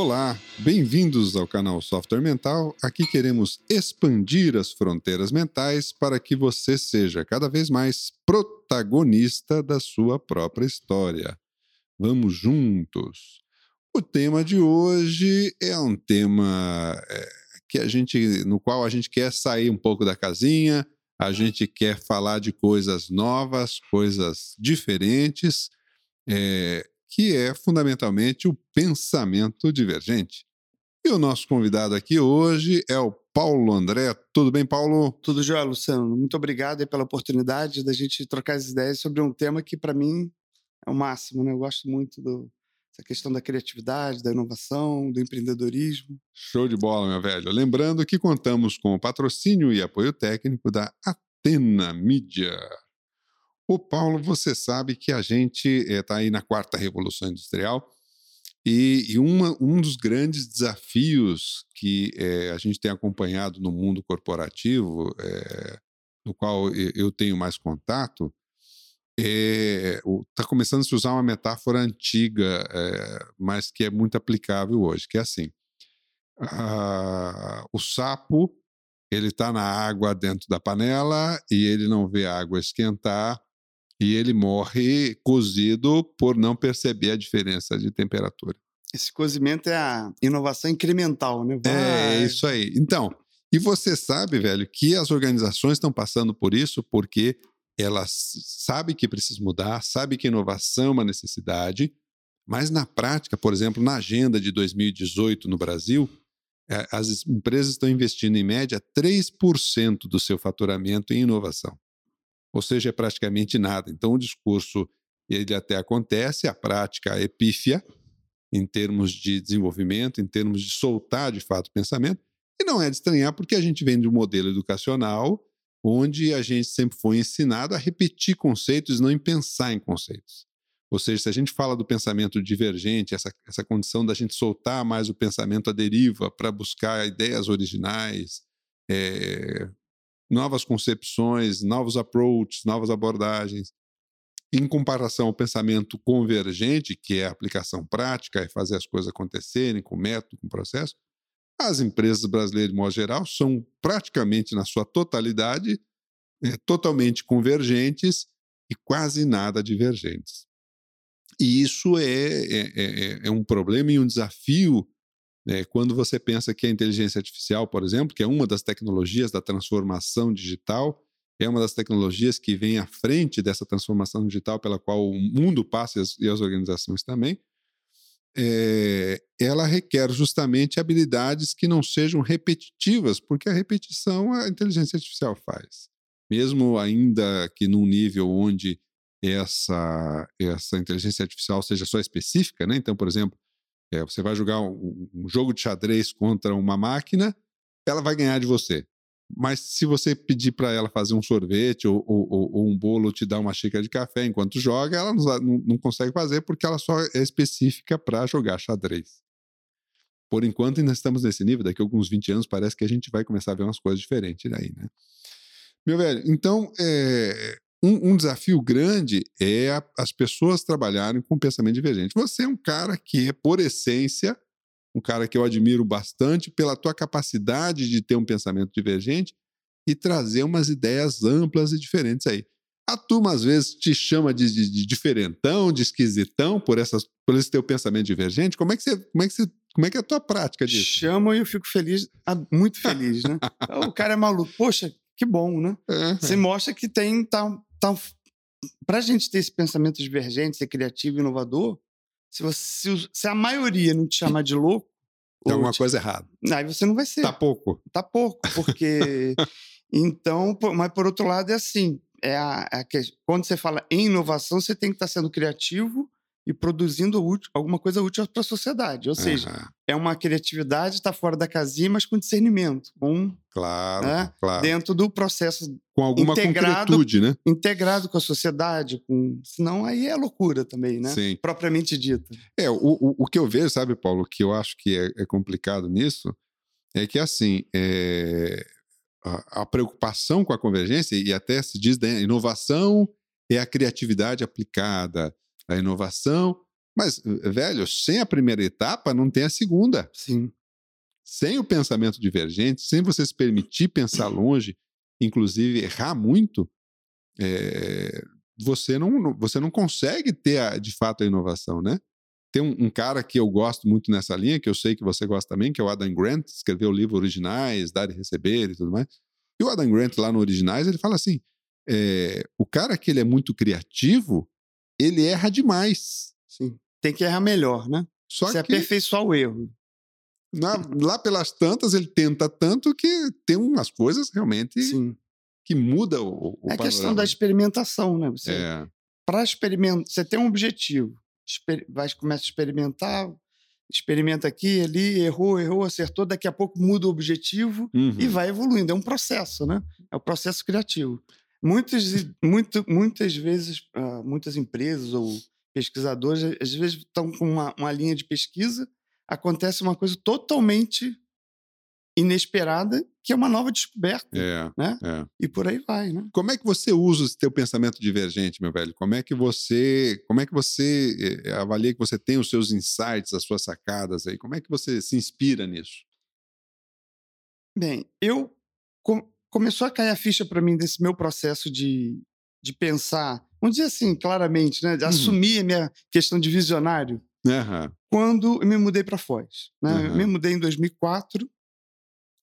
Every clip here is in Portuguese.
Olá, bem-vindos ao canal Software Mental. Aqui queremos expandir as fronteiras mentais para que você seja cada vez mais protagonista da sua própria história. Vamos juntos. O tema de hoje é um tema é, que a gente, no qual a gente quer sair um pouco da casinha, a gente quer falar de coisas novas, coisas diferentes. É, que é fundamentalmente o pensamento divergente. E o nosso convidado aqui hoje é o Paulo André. Tudo bem, Paulo? Tudo jóia, Luciano. Muito obrigado pela oportunidade da gente trocar as ideias sobre um tema que, para mim, é o máximo. Né? Eu gosto muito do, dessa questão da criatividade, da inovação, do empreendedorismo. Show de bola, meu velho. Lembrando que contamos com o patrocínio e apoio técnico da Atena Mídia. Ô Paulo, você sabe que a gente está eh, aí na quarta revolução industrial e, e uma, um dos grandes desafios que é, a gente tem acompanhado no mundo corporativo, é, no qual eu tenho mais contato, está começando a se usar uma metáfora antiga, mas que é muito aplicável hoje, que é assim: a, o sapo ele está na água dentro da panela e ele não vê a água esquentar e ele morre cozido por não perceber a diferença de temperatura. Esse cozimento é a inovação incremental, né? É, Vai. É isso aí. Então, e você sabe, velho, que as organizações estão passando por isso porque elas sabem que precisa mudar, sabem que inovação é uma necessidade, mas na prática, por exemplo, na agenda de 2018 no Brasil, é, as empresas estão investindo em média 3% do seu faturamento em inovação ou seja, é praticamente nada. Então, o discurso ele até acontece, a prática é pífia em termos de desenvolvimento, em termos de soltar de fato o pensamento, e não é de estranhar porque a gente vem de um modelo educacional onde a gente sempre foi ensinado a repetir conceitos e não em pensar em conceitos. Ou seja, se a gente fala do pensamento divergente, essa, essa condição da gente soltar mais o pensamento à deriva para buscar ideias originais, é, novas concepções, novos approaches, novas abordagens. Em comparação ao pensamento convergente, que é a aplicação prática, é fazer as coisas acontecerem com método, com processo, as empresas brasileiras, de modo geral, são praticamente, na sua totalidade, é, totalmente convergentes e quase nada divergentes. E isso é, é, é, é um problema e um desafio é, quando você pensa que a inteligência artificial, por exemplo, que é uma das tecnologias da transformação digital, é uma das tecnologias que vem à frente dessa transformação digital pela qual o mundo passa e as, e as organizações também, é, ela requer justamente habilidades que não sejam repetitivas, porque a repetição a inteligência artificial faz. Mesmo ainda que num nível onde essa, essa inteligência artificial seja só específica, né? então, por exemplo, é, você vai jogar um, um, jogo de xadrez contra uma máquina, ela vai ganhar de você. Mas se você pedir para ela fazer um sorvete ou, ou, ou, um bolo, te dar uma xícara de café enquanto joga, ela não, não, consegue fazer porque ela só é específica para jogar xadrez. Por enquanto, ainda estamos nesse nível. Daqui a alguns 20 anos, parece que a gente vai começar a ver umas coisas diferentes aí, né? Meu velho, então, é, um, um, desafio grande é a, as pessoas trabalharem com pensamento divergente. Você é um cara que é, por essência, um cara que eu admiro bastante pela tua capacidade de ter um pensamento divergente e trazer umas ideias amplas e diferentes aí. A turma às vezes te chama de, de, de diferentão, de esquisitão por, essas, por esse teu pensamento divergente. Como é que você, como é que você, como é que é a tua prática disso? Chamam e eu fico feliz, muito feliz, né? o cara é maluco. Poxa, que bom, né? Você mostra que tem tá, então, para a gente ter esse pensamento divergente, ser criativo e inovador, se, você, se a maioria não te chamar de louco. Tem alguma te, coisa errada. Aí você não vai ser. Tá pouco. Tá pouco, porque. então, mas por outro lado, é assim: é a, é a, quando você fala em inovação, você tem que estar tá sendo criativo e produzindo útil, alguma coisa útil para a sociedade. Ou seja, uhum. é uma criatividade, está fora da casinha, mas com discernimento. Com, claro, né, claro. Dentro do processo. Com alguma integrado, concretude, né? Integrado com a sociedade. Com, senão aí é loucura também, né? Sim. Propriamente dita. É, o, o, o que eu vejo, sabe, Paulo, que eu acho que é, é complicado nisso, é que assim. É, a, a preocupação com a convergência, e até se diz, né, inovação é a criatividade aplicada a inovação, Mas, velho, sem a primeira etapa, não tem a segunda. Sim. Sem o pensamento divergente, sem você se permitir pensar longe, inclusive errar muito, é, você, não, você não consegue ter, a, de fato, a inovação, né? Tem um, um, cara que eu gosto muito nessa linha, que eu sei que você gosta também, que é o Adam Grant, escreveu o livro Originais, Dar e Receber e tudo mais. E o Adam Grant, lá no Originais, ele fala assim: é, o cara que ele é muito criativo, ele erra demais. Sim. Tem que errar melhor, né? Só Você que, aperfeiçoar o erro. Na, lá pelas tantas, ele tenta tanto que tem umas coisas realmente Sim. que muda o, o É a questão da experimentação, né? Você, é. Para experimentar, você tem um objetivo, vai começa a experimentar, experimenta aqui, ali, errou, errou, acertou, daqui a pouco muda o objetivo uhum. e vai evoluindo. É um processo, né? É o um processo criativo. Muitas, muito, muitas vezes, uh, muitas empresas ou pesquisadores, às vezes estão com uma, uma linha de pesquisa, acontece uma coisa totalmente inesperada, que é uma nova descoberta. É, né? É. E por aí vai, né? Como é que você usa esse teu pensamento divergente, meu velho? Como é que você, como é que você eh, avalia que você tem os seus insights, as suas sacadas aí? Como é que você se inspira nisso? Bem, eu com, começou a cair a ficha para mim desse meu processo de, de pensar vamos dizer assim, claramente, né? De uhum. assumir a minha questão de visionário. Uhum. Quando eu me mudei para Foz. Né? Uhum. Eu me mudei em 2004,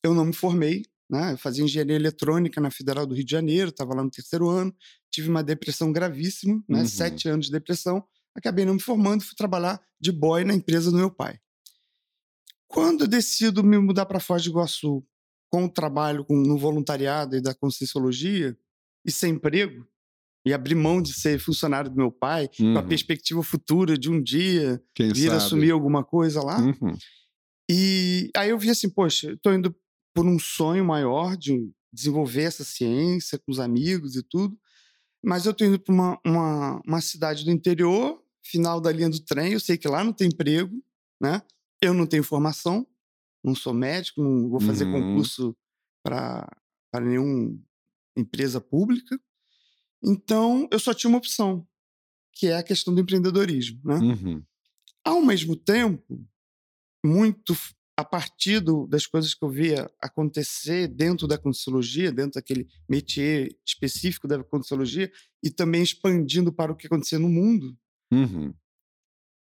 eu não me formei, né? Eu fazia engenharia eletrônica na Federal do Rio de Janeiro, estava lá no terceiro ano, tive uma depressão gravíssima, né? Uhum. Sete anos de depressão, acabei não me formando, fui trabalhar de boy na empresa do meu pai. Quando eu decido me mudar para Foz do Iguaçu, com o trabalho com, no voluntariado e da Conscienciologia, e sem emprego, e abrir mão de ser funcionário do meu pai, uhum. com a perspectiva futura de um dia Quem vir sabe? assumir alguma coisa lá. Uhum. E aí eu vi assim, poxa, tô indo por um sonho maior de desenvolver essa ciência com os amigos e tudo, mas eu tô indo para uma, uma, uma cidade do interior, final da linha do trem, eu sei que lá não tem emprego, né? Eu não tenho formação, não sou médico, não vou fazer uhum. concurso para nenhuma empresa pública. Então, eu só tinha uma opção, que é a questão do empreendedorismo. Né? Uhum. Ao mesmo tempo, muito a partir do, das coisas que eu via acontecer dentro da Conscienciologia, dentro daquele métier específico da Conscienciologia, e também expandindo para o que acontecia no mundo. Uhum.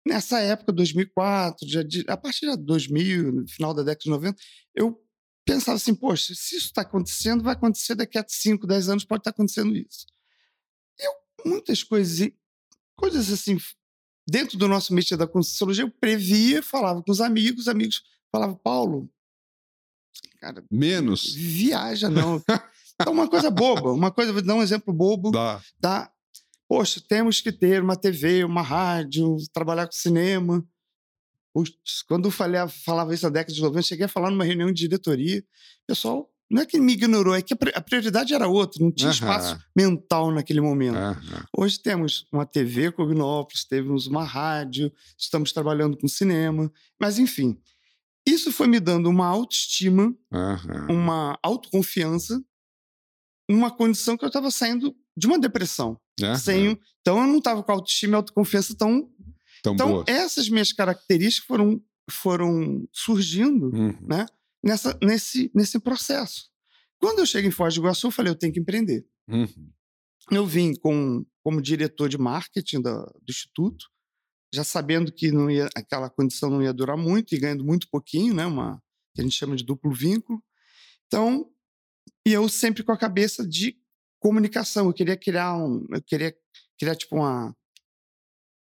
Nessa época, 2004, já de, a partir de 2000, no final da década de 90, eu pensava assim, poxa, se isso está acontecendo, vai acontecer daqui a 5, 10 anos, pode estar tá acontecendo isso muitas coisas, coisas assim, dentro do nosso métier da Conscienciologia, eu previa, falava com os amigos, amigos falavam, Paulo, cara... Menos. Viaja, não. então, uma coisa boba, uma coisa, vou dar um exemplo bobo. Dá. Tá? Poxa, temos que ter uma TV, uma rádio, trabalhar com cinema. Quando eu falei, falava isso na década de 90, cheguei a falar numa reunião de diretoria, pessoal não é que me ignorou, é que a prioridade era outra, não tinha uhum. espaço mental naquele momento. Uhum. Hoje temos uma TV Cognópolis, temos uma rádio, estamos trabalhando com cinema, mas enfim. Isso foi me dando uma autoestima, uhum. uma autoconfiança, numa condição que eu estava saindo de uma depressão. Sem, então eu não estava com autoestima e autoconfiança tão. tão então, boa. essas minhas características foram, foram surgindo, uhum. né? Nessa, nesse, nesse processo. Quando eu chego em Foz do Iguaçu, eu falei, eu tenho que empreender. Uhum. Eu vim com, como diretor de marketing do, do Instituto, já sabendo que não ia, aquela condição não ia durar muito e ganhando muito pouquinho, né? Uma, que a gente chama de duplo vínculo. Então, e eu sempre com a cabeça de comunicação. Eu queria criar um, eu queria criar tipo uma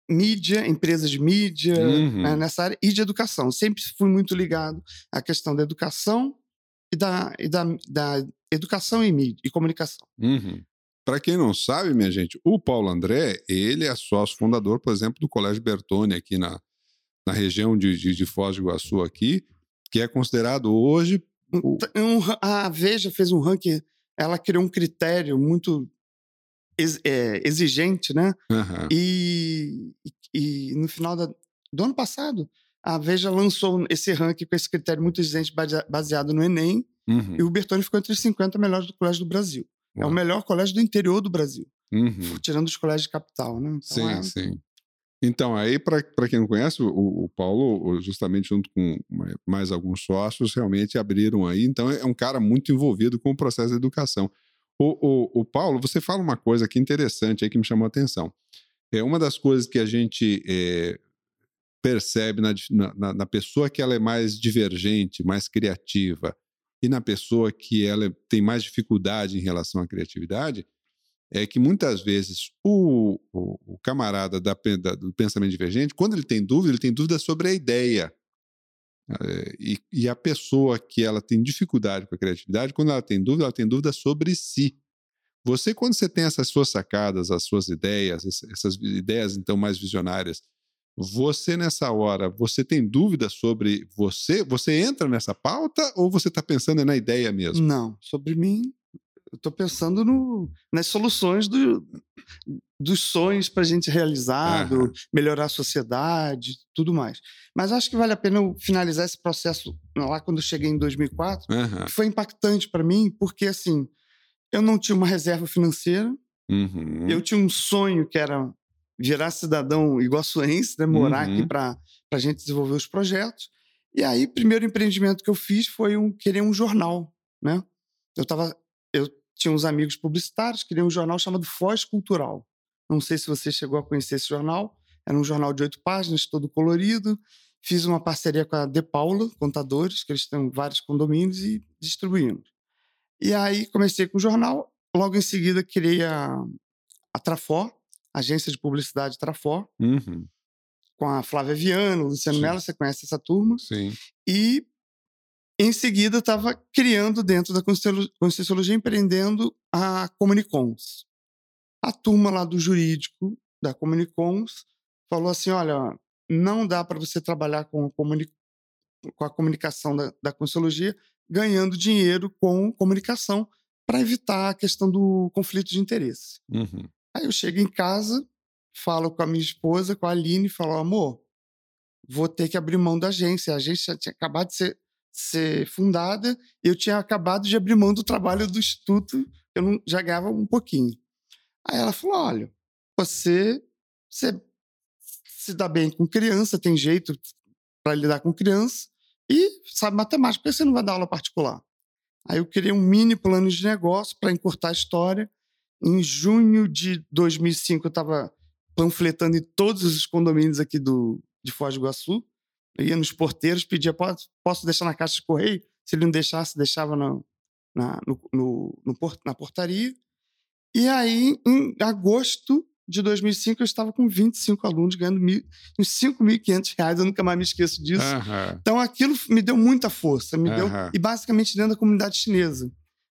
mídia, empresas de mídia, uhum. né, nessa área, e de educação. Sempre fui muito ligado à questão da educação e da, e da, da educação e mídia e comunicação. Uhum. Para quem não sabe, minha gente, o Paulo André, ele é sócio fundador, por exemplo, do Colégio Bertone aqui na, na região de, de, de Foz do Iguaçu aqui, que é considerado hoje... Um, a Veja fez um ranking, ela criou um critério muito ex, é, exigente, né? Uhum. E, e, no final da, do ano passado, a Veja lançou esse ranking com esse critério muito exigente baseado no Enem, uhum. e o Bertone ficou entre os 50 melhores do colégio do Brasil. É o melhor colégio do interior do Brasil, uhum. tirando os colégios de capital, né? Então sim, é, sim. Então, aí, para quem não conhece, o, o, Paulo, justamente junto com mais alguns sócios, realmente abriram aí. Então, é um cara muito envolvido com o processo de educação. O, o, o Paulo, você fala uma coisa aqui interessante aí que me chamou a atenção. É uma das coisas que a gente é, percebe na, na, na, pessoa que ela é mais divergente, mais criativa, e na pessoa que ela tem mais dificuldade em relação à criatividade, é que muitas vezes o, o, o camarada da, da, do pensamento divergente, quando ele tem dúvida, ele tem dúvida sobre a ideia. É, e, e, a pessoa que ela tem dificuldade com a criatividade, quando ela tem dúvida, ela tem dúvida sobre si. Você, quando você tem essas suas sacadas, as suas ideias, essas ideias então mais visionárias, você nessa hora, você tem dúvida sobre você? Você entra nessa pauta ou você está pensando na ideia mesmo? Não, sobre mim eu estou pensando no, nas soluções do, dos sonhos para a gente realizar, uhum. melhorar a sociedade, tudo mais. Mas acho que vale a pena eu finalizar esse processo lá quando eu cheguei em 2004, uhum. que foi impactante para mim, porque assim, eu não tinha uma reserva financeira, uhum. eu tinha um sonho que era virar cidadão iguaçuense, né, morar aqui uhum. para a gente desenvolver os projetos. E aí, o primeiro empreendimento que eu fiz foi um, querer um jornal, né? Eu estava eu tinha uns amigos publicitários, queria um jornal chamado Foz Cultural. Não sei se você chegou a conhecer esse jornal. Era um jornal de oito páginas, todo colorido. Fiz uma parceria com a De Paula, contadores, que eles têm vários condomínios, e distribuímos. E aí comecei com o jornal. Logo em seguida, criei a, a Trafor, agência de publicidade Trafor, uhum. com a Flávia Viano, Luciano Mello, você conhece essa turma. Sim. E em seguida, estava criando dentro da Conscienciologia, empreendendo a Comunicons. A turma lá do jurídico da Comunicons falou assim: olha, não dá para você trabalhar com a, comuni com a comunicação da, da Conscienciologia ganhando dinheiro com comunicação para evitar a questão do conflito de interesse. Uhum. Aí eu chego em casa, falo com a minha esposa, com a Aline, falo: amor, vou ter que abrir mão da agência. A agência tinha acabado de ser ser fundada, eu tinha acabado de abrir mão do trabalho do instituto, eu não, já ganhava um pouquinho. Aí ela falou: olha, você, você se dá bem com criança, tem jeito para lidar com criança e sabe matemática, por que você não vai dar aula particular? Aí eu criei um mini plano de negócio para encurtar a história. Em junho de 2005, eu estava panfletando em todos os condomínios aqui do, de Foz do Iguaçu. Eu ia nos porteiros, pedia, posso deixar na caixa de correio? Se ele não deixasse, deixava na, na, no, no, no port, na portaria. E aí, em agosto de 2005, eu estava com 25 alunos, ganhando mil, uns 5.500 reais, eu nunca mais me esqueço disso. Então, aquilo me deu muita força, me deu, e basicamente dentro da comunidade chinesa.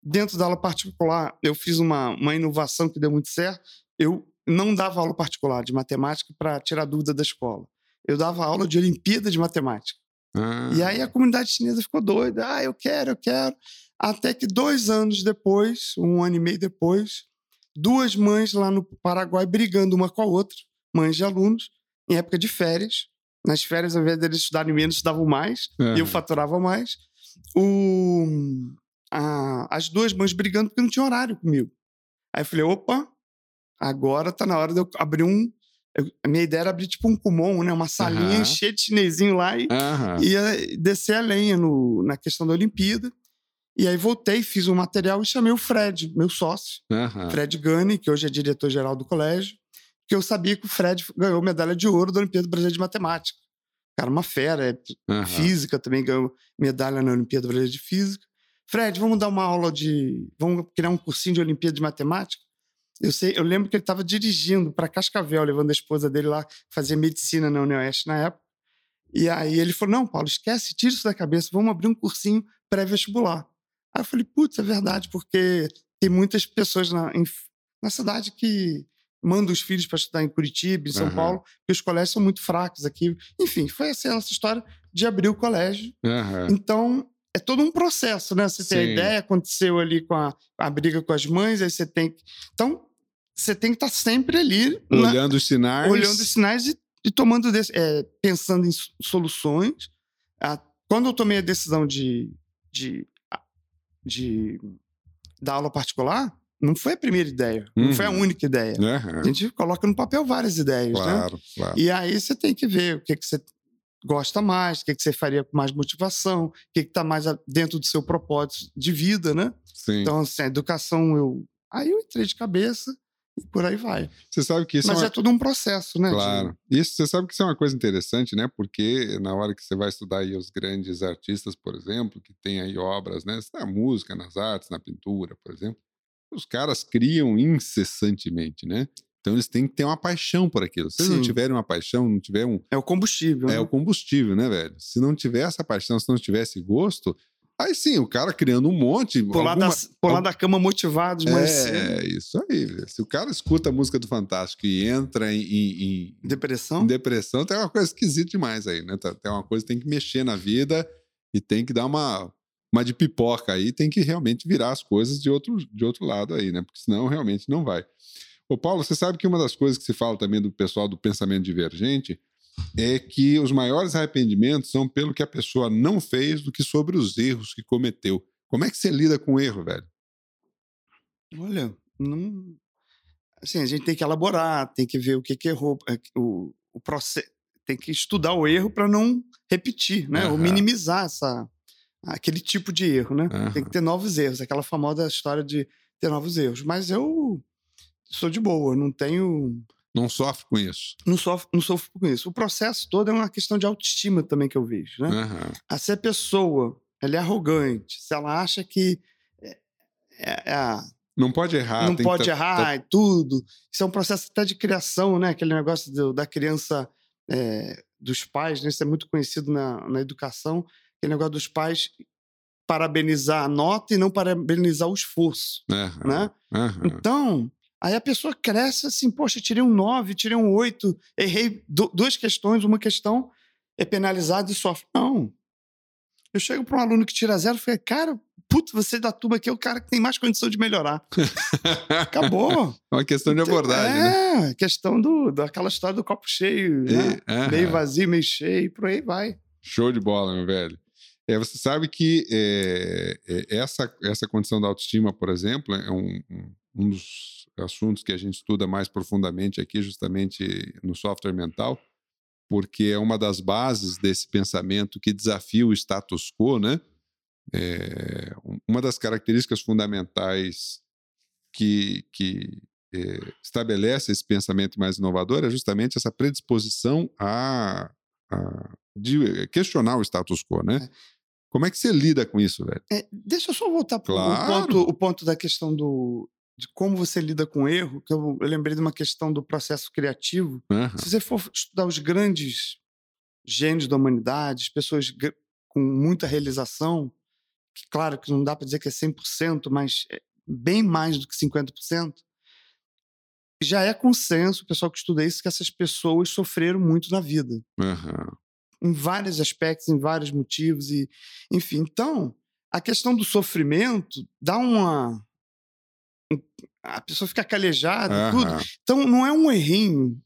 Dentro da aula particular, eu fiz uma, uma inovação que deu muito certo. Eu não dava aula particular de matemática para tirar dúvida da escola eu dava aula de Olimpíada de Matemática. Ah. E aí a comunidade chinesa ficou doida. Ah, eu quero, eu quero. Até que dois anos depois, um ano e meio depois, duas mães lá no Paraguai brigando uma com a outra, mães de alunos, em época de férias. Nas férias, ao invés deles estudarem menos, estudavam mais, e eu faturava mais. O, a, as duas mães brigando porque não tinha horário comigo. Aí eu falei, opa, agora tá na hora de eu abrir um, eu, a minha ideia era abrir tipo um Kumon, né? Uma salinha uhum. cheia de chinesinho lá e uhum. ia descer a lenha no, na questão da Olimpíada. E aí voltei, fiz um material e chamei o Fred, meu sócio, uhum. Fred Gani, que hoje é diretor-geral do colégio, que eu sabia que o Fred ganhou medalha de ouro da Olimpíada Brasileira de Matemática. Cara, uma fera, é física também ganhou medalha na Olimpíada Brasileira de Física. Fred, vamos dar uma aula de. Vamos criar um cursinho de Olimpíada de Matemática? Eu, sei, eu lembro que ele estava dirigindo para Cascavel, levando a esposa dele lá fazer medicina na Unioeste na época. E aí ele falou: Não, Paulo, esquece, tira isso da cabeça, vamos abrir um cursinho pré-vestibular. Aí eu falei: Putz, é verdade, porque tem muitas pessoas na, em, na cidade que mandam os filhos para estudar em Curitiba, em São uhum. Paulo, porque os colégios são muito fracos aqui. Enfim, foi assim a nossa história de abrir o colégio. Uhum. Então, é todo um processo, né? Você tem Sim. a ideia, aconteceu ali com a, a briga com as mães, aí você tem. Então, você tem que estar tá sempre ali. Olhando na, os sinais. Olhando os sinais e, e tomando, é, pensando em soluções. Ah, quando eu tomei a decisão de, de, de dar aula particular, não foi a primeira ideia, não foi a Uhum. única ideia. Aham, A gente coloca no papel várias ideias, né? Claro, claro. E aí você tem que ver o que, que você gosta mais, o que, que você faria com mais motivação, o que está mais a- dentro do seu propósito de vida, né? Sim. Então, assim, a educação, eu. Aí eu entrei de cabeça e por aí vai. Você sabe que isso Mas é é, uma... tudo um processo, né? de- Claro. Isso, você sabe que isso é uma coisa interessante, né? Porque na hora que você vai estudar aí os grandes artistas, por exemplo, que tem aí obras, né? Na música, nas artes, na pintura, por exemplo, os caras criam incessantemente, né? Então eles têm que ter uma paixão por aquilo. Se eles não tiverem uma paixão, não tiver um, É o combustível. é né? o combustível, né, velho? Se não tiver essa paixão, se não tivesse gosto, aí sim, o cara criando um monte. Pular, alguma- da, pular da cama motivado de manhã cedo. É, isso aí. velho. Se o cara escuta a música do Fantástico e entra em, em- em- Depressão? em depressão, tem uma coisa esquisita demais aí, né? Tá- Tem uma coisa que tem que mexer na vida e tem que dar uma, uma de pipoca aí, tem que realmente virar as coisas de outro, de outro lado aí, né? Porque senão realmente não vai. Ô, Paulo, você sabe que uma das coisas que se fala também do pessoal do pensamento divergente é que os maiores arrependimentos são pelo que a pessoa não fez do que sobre os erros que cometeu. Como é que você lida com o erro, velho? Olha, não. Assim, a gente tem que elaborar, tem que ver o que, que errou, é, o, o processo. Tem que estudar o erro para não repetir, né? Ou Aham. minimizar essa, aquele tipo de erro, né? Tem Aham. que ter novos erros, aquela famosa história de ter novos erros. Mas eu sou de boa, não tenho. Não sofre com isso. Não sofro, não sofro com isso. O processo todo é uma questão de autoestima também que eu vejo, né? Aham. Ah, Se a pessoa ela é arrogante, se ela acha que é, é- é a- Não pode errar. não pode tá- errar tá- e tudo. Isso é um processo até de criação, né? Aquele negócio do- da criança, é, dos pais, né? Isso é muito conhecido na, na educação. Aquele negócio dos pais parabenizar a nota e não parabenizar o esforço, Aham. né? Aham. Então, aí a pessoa cresce assim, poxa, tirei um 9, tirei um 8, errei du- duas questões, uma questão é penalizada e sofre. Não. Eu chego para um aluno que tira zero e falei, cara, puto, você da turma aqui é o cara que tem mais condição de melhorar. Acabou. É uma questão de abordagem, é, né? questão do, daquela história do copo cheio, né? E- aham. meio vazio, meio cheio, por aí vai. Show de bola, meu velho. É, você sabe que é, é, essa, essa condição da autoestima, por exemplo, é um- um dos assuntos que a gente estuda mais profundamente aqui, justamente no software mental, porque é uma das bases desse pensamento que desafia o status quo, né? É, um- uma das características fundamentais que, que é, estabelece esse pensamento mais inovador é justamente essa predisposição a, a- de questionar o status quo, né? Como é que você lida com isso, velho? É, deixa eu só voltar para Claro. o, ponto, o ponto da questão do, de como você lida com erro, que eu, eu lembrei de uma questão do processo criativo. Aham, Se você for estudar os grandes gênios da humanidade, as pessoas com muita realização, que claro que não dá para dizer que é 100%, mas é bem mais do que 50%, já é consenso, o pessoal que estuda isso, que essas pessoas sofreram muito na vida aham, em vários aspectos, em vários motivos e enfim. Então, a questão do sofrimento dá uma um- a pessoa fica calejada, tudo. aham, Então, não é um errinho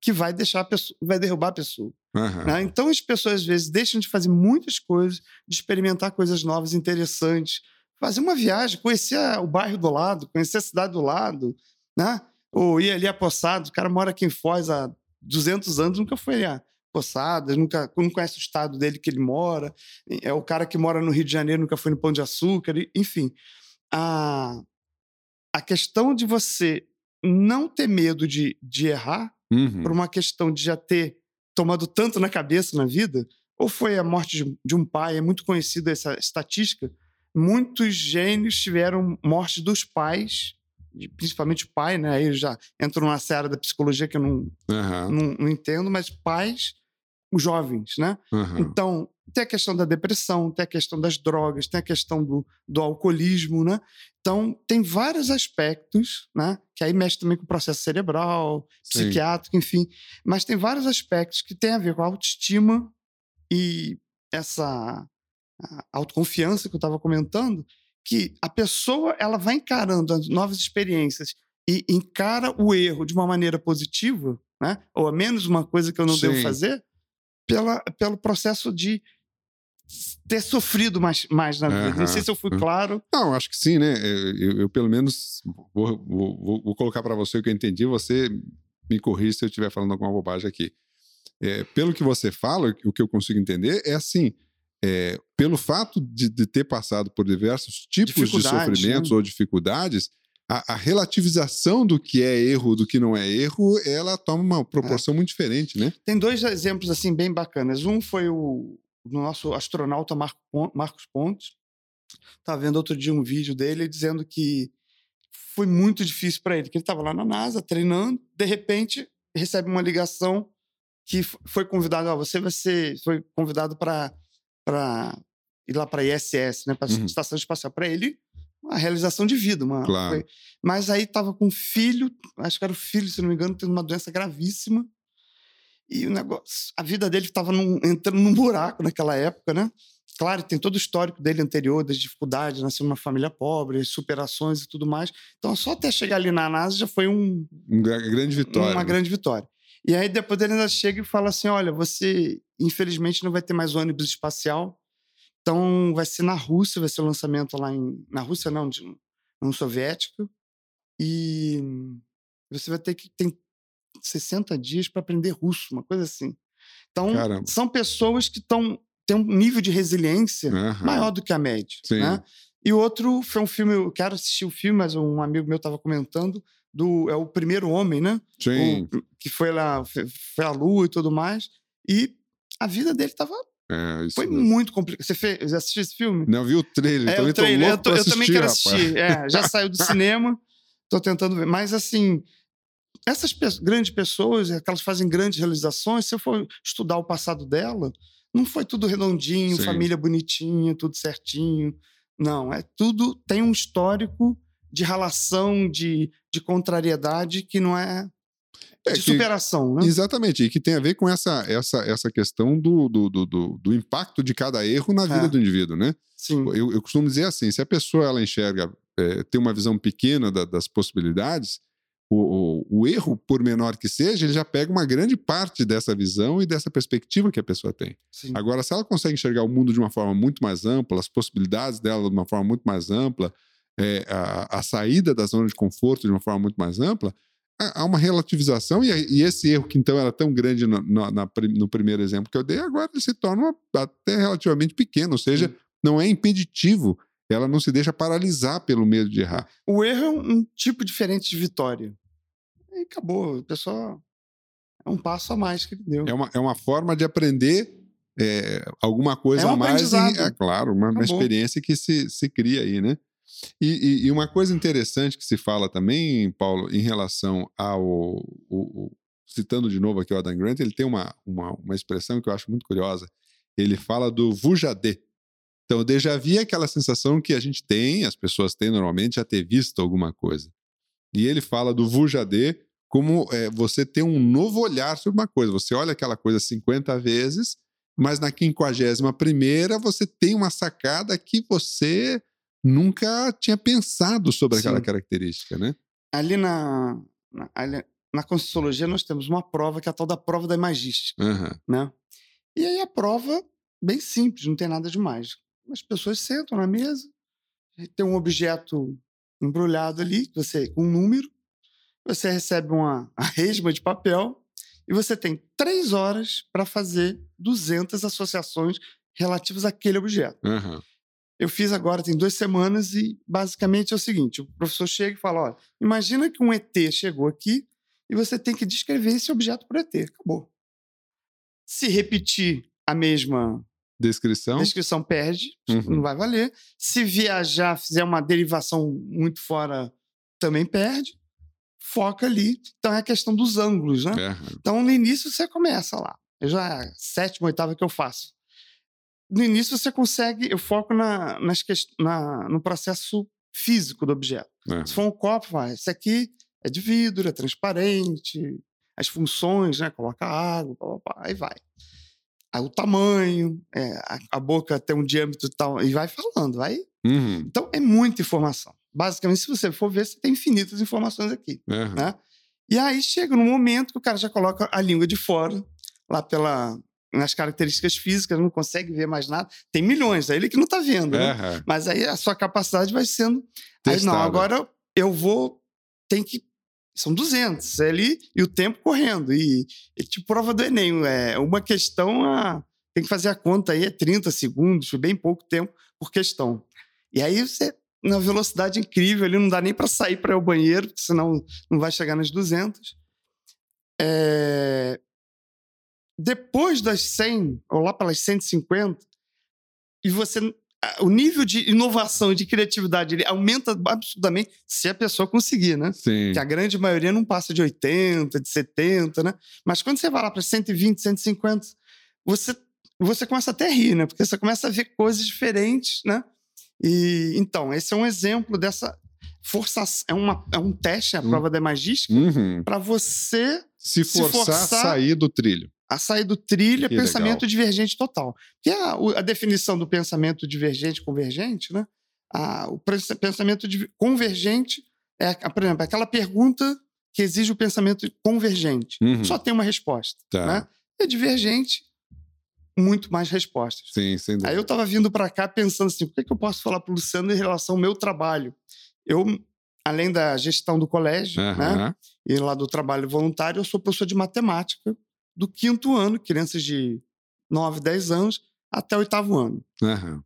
que vai deixar a pessoa, vai derrubar a pessoa. aham. né? Então, as pessoas às vezes deixam de fazer muitas coisas, de experimentar coisas novas, interessantes, fazer uma viagem, conhecer o bairro do lado, conhecer a cidade do lado, né? Ou ir ali a Poçados, o cara mora aqui em Foz há 200 anos, nunca foi a Poçadas, nunca não conhece o estado dele que ele mora. É o cara que mora no Rio de Janeiro, nunca foi no Pão de Açúcar, enfim. A, a questão de você não ter medo de, de errar Uhum, por uma questão de já ter tomado tanto na cabeça na vida, ou foi a morte de, de um pai, é muito conhecida essa estatística, muitos gênios tiveram morte dos pais, principalmente o pai, né? Aí eu já entro numa seara da psicologia que eu não, aham, não, não entendo, mas pais, os jovens, né? aham. Então, tem a questão da depressão, tem a questão das drogas, tem a questão do, do alcoolismo, né? Então, tem vários aspectos, né? Que aí mexe também com o processo cerebral, Sim. psiquiátrico, enfim. Mas tem vários aspectos que têm a ver com a autoestima e essa autoconfiança que eu estava comentando, que a pessoa ela vai encarando as novas experiências e encara o erro de uma maneira positiva, né? Ou a menos uma coisa que eu não devo Sim. fazer, pela, pelo processo de ter sofrido mais, mais na vida. Não sei se eu fui claro. Não, acho que sim, né? Eu, eu pelo menos vou, vou, vou colocar para você o que eu entendi. Você me corrija se eu estiver falando alguma bobagem aqui. É, pelo que você fala, o que eu consigo entender é assim: é, pelo fato de, de, ter passado por diversos tipos de sofrimentos né? ou dificuldades, a, a, relativização do que é erro, do que não é erro, ela toma uma proporção é. muito diferente, né? Tem dois exemplos assim bem bacanas. Um foi o, nosso astronauta Marco, Marcos Pontes. Estava vendo outro dia um vídeo dele dizendo que foi muito difícil para ele, que ele estava lá na NASA treinando, de repente recebe uma ligação que foi convidado, você vai ser, foi convidado para para ir lá para a ISS, né, para a uhum. estação espacial para ele uma realização de vida. Uma, claro. Mas aí estava com um filho, acho que era o filho, se não me engano, tendo uma doença gravíssima. E o negócio, a vida dele estava entrando num buraco naquela época, né? Claro, tem todo o histórico dele anterior, das dificuldades, nasceu numa família pobre, superações e tudo mais. Então, só até chegar ali na NASA já foi um, uma grande vitória. Uma né? grande vitória. E aí depois ele ainda chega e fala assim: olha, você infelizmente não vai ter mais ônibus espacial, então, vai ser na Rússia, vai ser o lançamento lá em. Na Rússia, não, de um soviético. E você vai ter que. Tem 60 dias para aprender russo, uma coisa assim. Então, Caramba. são pessoas que estão têm um nível de resiliência uhum. maior do que a média. Sim. Né? E outro foi um filme, eu quero assistir o filme, mas um amigo meu estava comentando, do, é o primeiro homem, né? Sim. O, que foi lá, foi à lua e tudo mais. E a vida dele estava é, Foi mesmo. muito complicado. Você fez, já assistiu esse filme? Não, vi o trailer. É, também o trailer. eu, tô, eu também quero rapaz. assistir. É, já saiu do cinema. Tô tentando ver. Mas, assim, essas pe grandes pessoas, é, elas fazem grandes realizações. Se eu for estudar o passado dela, não foi tudo redondinho, Sim. família bonitinha, tudo certinho. Não, é tudo. Tem um histórico de relação, de, de contrariedade que não é é, de superação, né? Exatamente, e que tem a ver com essa, essa, essa questão do, do, do, do impacto de cada erro na vida é. do indivíduo, né? Sim. Eu, eu costumo dizer assim, se a pessoa ela enxerga, é, tem uma visão pequena da, das possibilidades, o, o, o, erro, por menor que seja, ele já pega uma grande parte dessa visão e dessa perspectiva que a pessoa tem. Sim. Agora, se ela consegue enxergar o mundo de uma forma muito mais ampla, as possibilidades dela de uma forma muito mais ampla, é, a, a, saída da zona de conforto de uma forma muito mais ampla, há uma relativização, e, e, esse erro que então era tão grande no, no, na, no, primeiro exemplo que eu dei, agora ele se torna até relativamente pequeno, ou seja, não é impeditivo, ela não se deixa paralisar pelo medo de errar. O erro é um, tipo diferente de vitória. E acabou, o pessoal. É um passo a mais que ele deu. É uma, é uma forma de aprender é, alguma coisa é um a mais. E, é claro, uma, uma experiência que se, se cria aí, né? E, e, e, uma coisa interessante que se fala também, Paulo, em relação ao. O, o, citando de novo aqui o Adam Grant, ele tem uma, uma, uma expressão que eu acho muito curiosa. Ele fala do vujadê. Então, o déjà vu é aquela sensação que a gente tem, as pessoas têm normalmente, já ter visto alguma coisa. E ele fala do vujadê como é, você ter um novo olhar sobre uma coisa. Você olha aquela coisa 50 vezes, mas na 51 primeira você tem uma sacada que você nunca tinha pensado sobre Sim. aquela característica, né? Ali na, na, ali na Conscienciologia nós temos uma prova que é a tal da prova da imagística, uhum. né? E aí a prova, bem simples, não tem nada de mágico. As pessoas sentam na mesa, tem um objeto embrulhado ali, você um número, você recebe uma resma de papel e você tem três horas para fazer 200 associações relativas àquele objeto. Uhum. Eu fiz agora, tem duas semanas, e basicamente é o seguinte: o professor chega e fala: olha, imagina que um ET chegou aqui e você tem que descrever esse objeto por ET. Acabou. Se repetir a mesma descrição, descrição perde, uhum. não vai valer. Se viajar, fizer uma derivação muito fora, também perde. Foca ali. Então é a questão dos ângulos, né? Uhum. Então no início você começa lá. Eu já é a sétima, oitava que eu faço no início você consegue, eu foco na, nas, na, no processo físico do objeto. É. Se for um copo, vai, esse aqui é de vidro, é transparente, as funções, né? Coloca água, pá, pá, aí vai. O tamanho, é, a, a, boca tem um diâmetro tal, e vai falando, vai. Uhum. Então é muita informação. Basicamente, se você for ver, você tem infinitas informações aqui. Uhum. Né? E aí chega no momento que o cara já coloca a língua de fora, lá pela nas características físicas, não consegue ver mais nada. Tem milhões, é ele que não está vendo. Né? Mas aí a sua capacidade vai sendo. Aí não, agora eu vou. Tem que. São 200 é ali e o tempo correndo. E, tipo prova do Enem. É uma questão. A, tem que fazer a conta aí, é 30 segundos, bem pouco tempo por questão. E aí você, na velocidade incrível, ali não dá nem para sair para ao banheiro, senão não vai chegar nas 200. É, Depois das 100, ou lá pelas 150, e você o nível de inovação e de criatividade ele aumenta absurdamente se a pessoa conseguir, né? Sim. Que a grande maioria não passa de 80, de 70, né? Mas quando você vai lá para 120, 150, você, você começa até a rir, né? Porque você começa a ver coisas diferentes, né? E então, esse é um exemplo dessa força. É, uma, é um teste, a Hum. prova da magística, Uhum. para você Se Se forçar, a forçar- sair do trilho. A sair do trilho é Que pensamento legal. divergente total. Que é a, a definição do pensamento divergente convergente, né? A- o pens- pensamento div- convergente é, por exemplo, aquela pergunta que exige o pensamento convergente. Uhum. Só tem uma resposta. Tá. Né? É divergente, muito mais respostas. Sim, sem dúvida. Aí eu estava vindo para cá pensando assim, o que, é que eu posso falar para o Luciano em relação ao meu trabalho? Eu, além da gestão do colégio, né? Aham. e lá do trabalho voluntário, eu sou professor de matemática do quinto ano, crianças de 9, 10 anos, até o oitavo ano. Aham.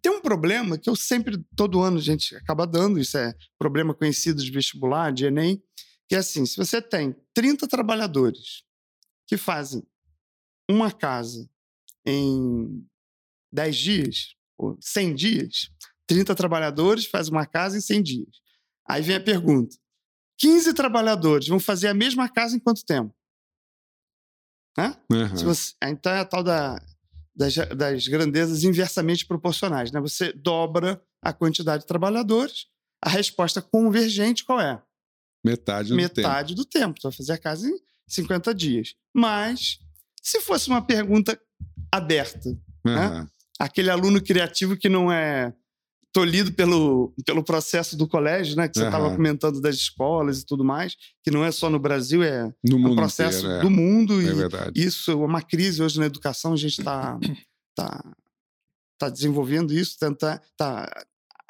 Tem um problema que eu sempre, todo ano, a gente acaba dando, isso é problema conhecido de vestibular, de Enem, que é assim: se você tem 30 trabalhadores que fazem uma casa em 10 dias, ou 100 dias, 30 trabalhadores fazem uma casa em 100 dias. Aí vem a pergunta: 15 trabalhadores vão fazer a mesma casa em quanto tempo? Aham. Se você- então é a tal da, das, das grandezas inversamente proporcionais. Né? Você dobra a quantidade de trabalhadores, a resposta convergente qual é? Metade do tempo. Metade do tempo. Você vai fazer a casa em 50 dias. Mas, se fosse uma pergunta aberta, né? Aham. aquele aluno criativo que não é tolhido pelo, pelo processo do colégio, né? que você estava Aham. comentando das escolas e tudo mais, que não é só no Brasil, é No um mundo processo inteiro, é. do mundo. É e, verdade. isso é uma crise hoje na educação, a gente está tá, tá desenvolvendo isso, tenta, tá,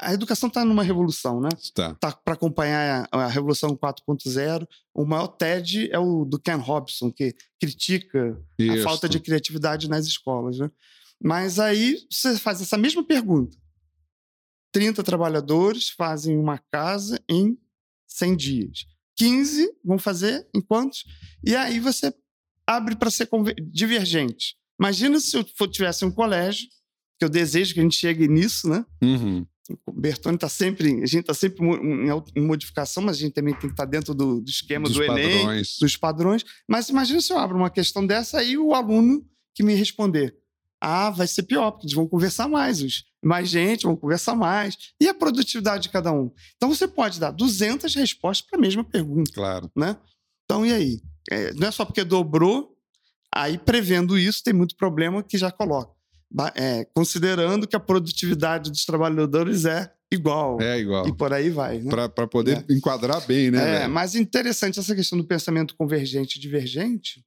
a educação está numa revolução, né? Tá. Tá para acompanhar a, a revolução 4.0. O maior TED é o do Ken Robson, que critica a Isso. falta de criatividade nas escolas, né? Mas aí você faz essa mesma pergunta. 30 trabalhadores fazem uma casa em 100 dias. 15 vão fazer em quantos? E aí você abre para ser divergente. Imagina se eu tivesse um colégio, que eu desejo que a gente chegue nisso, né? Uhum. O Bertone está sempre, a gente está sempre em modificação, mas a gente também tem que estar dentro do, do esquema Dos do Enem, padrões. dos padrões. Mas imagina se eu abro uma questão dessa aí o aluno que me responder. Ah, vai ser pior, porque eles vão conversar mais. Os, mais gente, vão conversar mais. E a produtividade de cada um? Então você pode dar 200 respostas para a mesma pergunta, Claro. né? Então e aí? É, não é só porque dobrou, aí prevendo isso, tem muito problema que já coloca. É, considerando que a produtividade dos trabalhadores é igual. É igual. E por aí vai. Né? Para poder enquadrar bem, né? É, velho? mas interessante essa questão do pensamento convergente e divergente.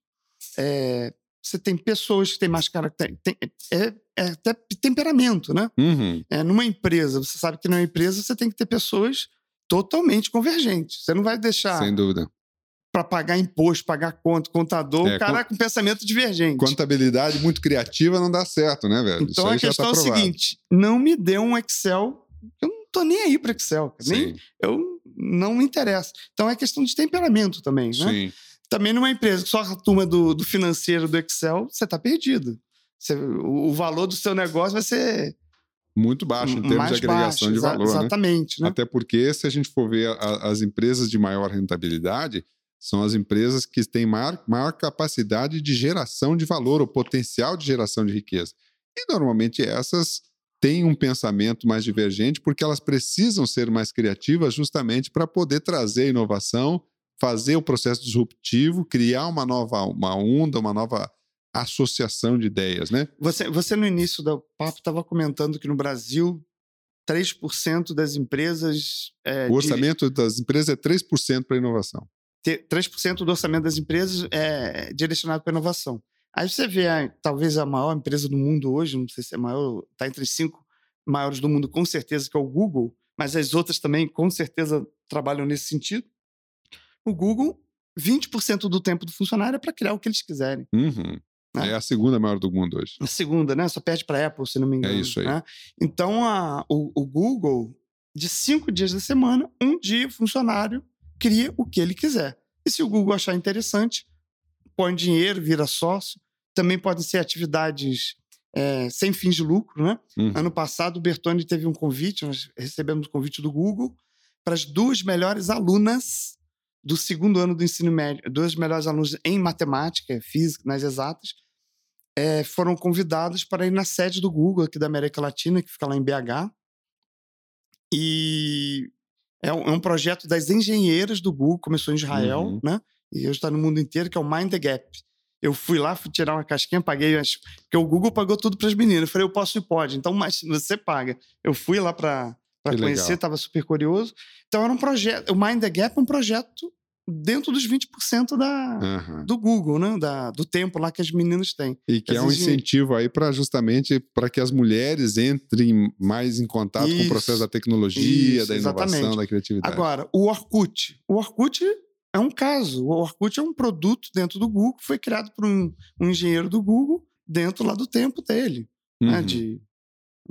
é, você tem pessoas que têm mais características. É, é até temperamento, né? Uhum. É, numa empresa, você sabe que numa empresa você tem que ter pessoas totalmente convergentes. Você não vai deixar Sem dúvida. para pagar imposto, pagar conta, contador, É, o cara com pensamento divergente. Contabilidade muito criativa não dá certo, né, velho? Então a já questão tá é o seguinte: não me dê um Excel. Eu não tô nem aí para Excel. Nem, eu não me interessa. Então é questão de temperamento também, né? sim. Também numa empresa que só a turma do, do financeiro do Excel, você está perdido. Você- o, o valor do seu negócio vai ser Muito baixo em termos mais de agregação baixo, de valor, né? Exatamente, né? Até porque, se a gente for ver a- as empresas de maior rentabilidade, são as empresas que têm maior, maior capacidade de geração de valor, ou potencial de geração de riqueza. E normalmente essas têm um pensamento mais divergente, porque elas precisam ser mais criativas justamente para poder trazer inovação, fazer o processo disruptivo, criar uma nova uma onda, uma nova associação de ideias, né? Você, você no início do papo estava comentando que no Brasil 3% das empresas. É, O orçamento das empresas é 3% para inovação. de- 3% do orçamento das empresas é direcionado para inovação. Aí você vê, talvez a maior empresa do mundo hoje, não sei se é maior, está entre as cinco maiores do mundo, com certeza, que é o Google, mas as outras também, com certeza, trabalham nesse sentido. O Google, 20% do tempo do funcionário é para criar o que eles quiserem. Uhum. Né? É a segunda maior do mundo hoje. A segunda, né? Só perde para a Apple, se não me engano. É isso aí. Né? Então, a, o, o Google, de cinco dias da semana, um dia o funcionário cria o que ele quiser. E se o Google achar interessante, põe dinheiro, vira sócio. Também podem ser atividades é, sem fins de lucro, né? Uhum. Ano passado, o Bertone teve um convite, nós recebemos um convite do Google para as duas melhores alunas do segundo ano do ensino médio, duas melhores alunas em matemática, física, nas exatas, é, foram convidadas para ir na sede do Google aqui da América Latina, que fica lá em BH. E é um, é um projeto das engenheiras do Google, começou em Israel, Uhum. né? E hoje está no mundo inteiro, que é o Mind the Gap. Eu fui lá, fui tirar uma casquinha, paguei, as- porque o Google pagou tudo para as meninas. Eu falei, eu posso e pode, então mas você paga. Eu fui lá para Que conhecer, estava super curioso. Então era um projeto, o Mind the Gap é um projeto dentro dos 20% da, Aham. do Google, né? Da, do tempo lá que as meninas têm. E que é As um incentivo aí para justamente para que as mulheres entrem mais em contato com o Isso. processo da tecnologia, Isso, da inovação, exatamente. da criatividade. Agora, o Orkut. O Orkut é um caso. O Orkut é um produto dentro do Google que foi criado por um, um engenheiro do Google dentro lá do tempo dele. né, Uhum. de...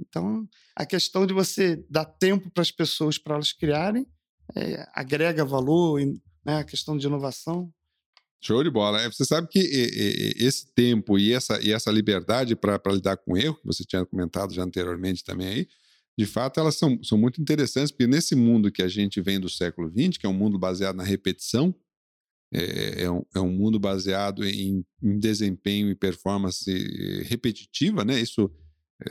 Então, a questão de você dar tempo para as pessoas para elas criarem é, agrega valor, né, a questão de inovação. Show de bola. É, Você sabe que esse tempo e essa, e essa liberdade para lidar com erro, que você tinha comentado já anteriormente também aí, de fato elas são, são muito interessantes, porque nesse mundo que a gente vem do século XX, que é um mundo baseado na repetição, é, é um, é um mundo baseado em, em desempenho e performance eh, repetitiva, né? Isso,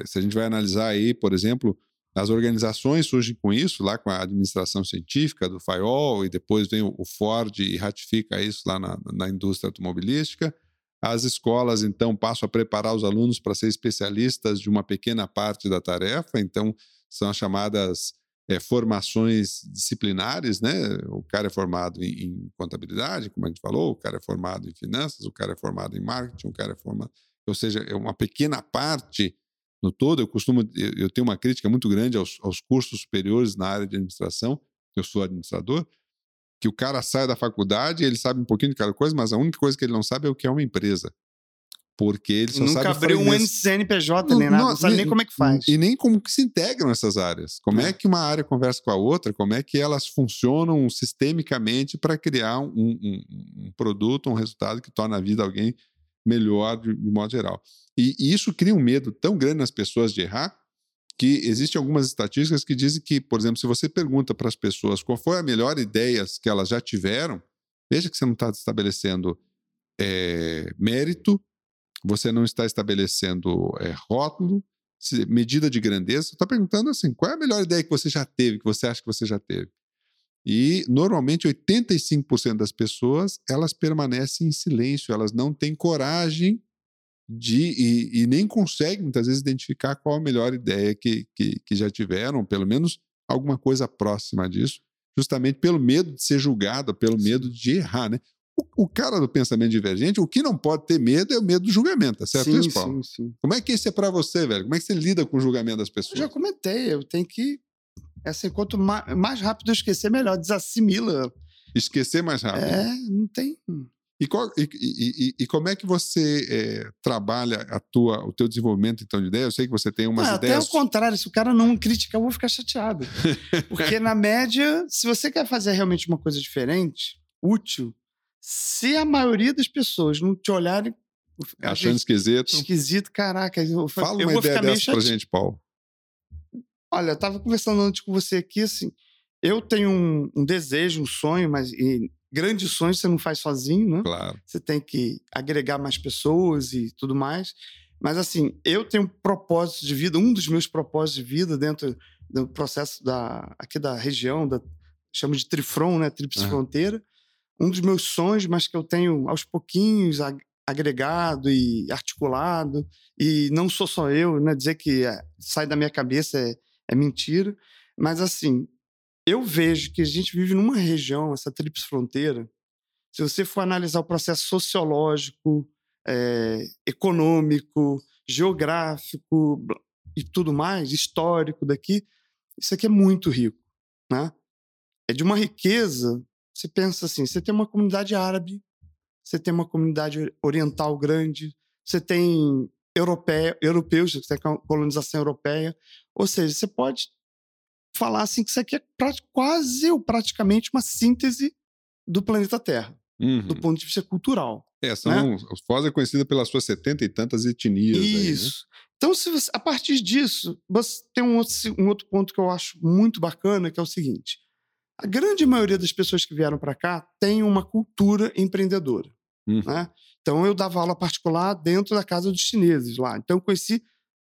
se a gente vai analisar aí, por exemplo, as organizações surgem com isso, lá com a administração científica do FIOL, e depois vem o Ford e ratifica isso lá na, na indústria automobilística. As escolas, então, passam a preparar os alunos para ser especialistas de uma pequena parte da tarefa, então, são as chamadas eh, formações disciplinares, né? O cara é formado em, em contabilidade, como a gente falou, o cara é formado em finanças, o cara é formado em marketing, o cara é formado. Ou seja, é uma pequena parte no todo. Eu costumo, eu, tenho uma crítica muito grande aos, aos cursos superiores na área de administração. Eu sou administrador, que o cara sai da faculdade, ele sabe um pouquinho de cada coisa, mas a única coisa que ele não sabe é o que é uma empresa. Porque ele só Nunca sabe abriu um CNPJ nem nada, não, sabe nem como é que faz. e nem como que se integram essas áreas. Como é. É. que uma área conversa com a outra, como é que elas funcionam sistemicamente para criar um, um- um produto, um resultado que torna a vida de alguém melhor de, de modo geral. E, e isso cria um medo tão grande nas pessoas de errar que existem algumas estatísticas que dizem que, por exemplo, se você pergunta para as pessoas qual foi a melhor ideia que elas já tiveram, veja que você não está estabelecendo eh, mérito, você não está estabelecendo é, rótulo, medida de grandeza, você está perguntando assim, qual é a melhor ideia que você já teve, que você acha que você já teve? E, normalmente, 85% das pessoas, elas permanecem em silêncio, elas não têm coragem de, e, e nem conseguem, muitas vezes, identificar qual a melhor ideia que, que, que já tiveram, pelo menos alguma coisa próxima disso, justamente pelo medo de ser julgado, pelo medo de errar, né? O, o cara do pensamento divergente, o que não pode ter medo é o medo do julgamento, tá certo sim, isso, Paulo? sim, sim. Como é que isso é para você, velho? Como é que você lida com o julgamento das Eu pessoas? já comentei, eu tenho que. Assim, quanto ma- mais rápido eu esquecer, melhor. Desassimila. Esquecer mais rápido. É, não tem. E, qual- e- e- e- como é que você eh, trabalha a tua, o teu desenvolvimento então de ideia? Eu sei que você tem umas até ideias. ao contrário, se o cara não criticar, eu vou ficar chateado. Porque, na média, se você quer fazer realmente uma coisa diferente, útil, se a maioria das pessoas não te olharem. achando esquisito. esquisito, caraca, eu, Fala eu uma vou ideia dessa pra gente, Paulo. Olha, eu tava conversando antes com você aqui, assim, eu tenho um, um desejo, um sonho, mas grandes sonhos você não faz sozinho, né? Claro. Você tem que agregar mais pessoas e tudo mais. Mas, assim, eu tenho um propósito de vida, um dos meus propósitos de vida dentro do processo da, aqui da região, da, chamo de Trifron, né? Tríplice Aham. Fronteira. Um dos meus sonhos, mas que eu tenho aos pouquinhos ag- agregado e articulado. E não sou só eu, né? Dizer que é, sai da minha cabeça é, é mentira. Mas, assim, eu vejo que a gente vive numa região, essa Tríplice Fronteira, se você for analisar o processo sociológico, é, econômico, geográfico e tudo mais, histórico daqui. Isso aqui é muito rico, né? É de uma riqueza. Você pensa assim, você tem uma comunidade árabe, você tem uma comunidade oriental grande, você tem europeia, europeus, tem colonização europeia. Ou seja, você pode falar assim que isso aqui é quase ou praticamente uma síntese do planeta Terra, uhum. do ponto de vista cultural. É, são, né? Foz é conhecida pelas suas setenta e tantas etnias. Isso. Aí, né? Então, se você, a partir disso, você tem um outro, um outro ponto que eu acho muito bacana, que é o seguinte: a grande maioria das pessoas que vieram para cá tem uma cultura empreendedora. Uhum. Né? Então, eu dava aula particular dentro da casa dos chineses lá. Então, eu conheci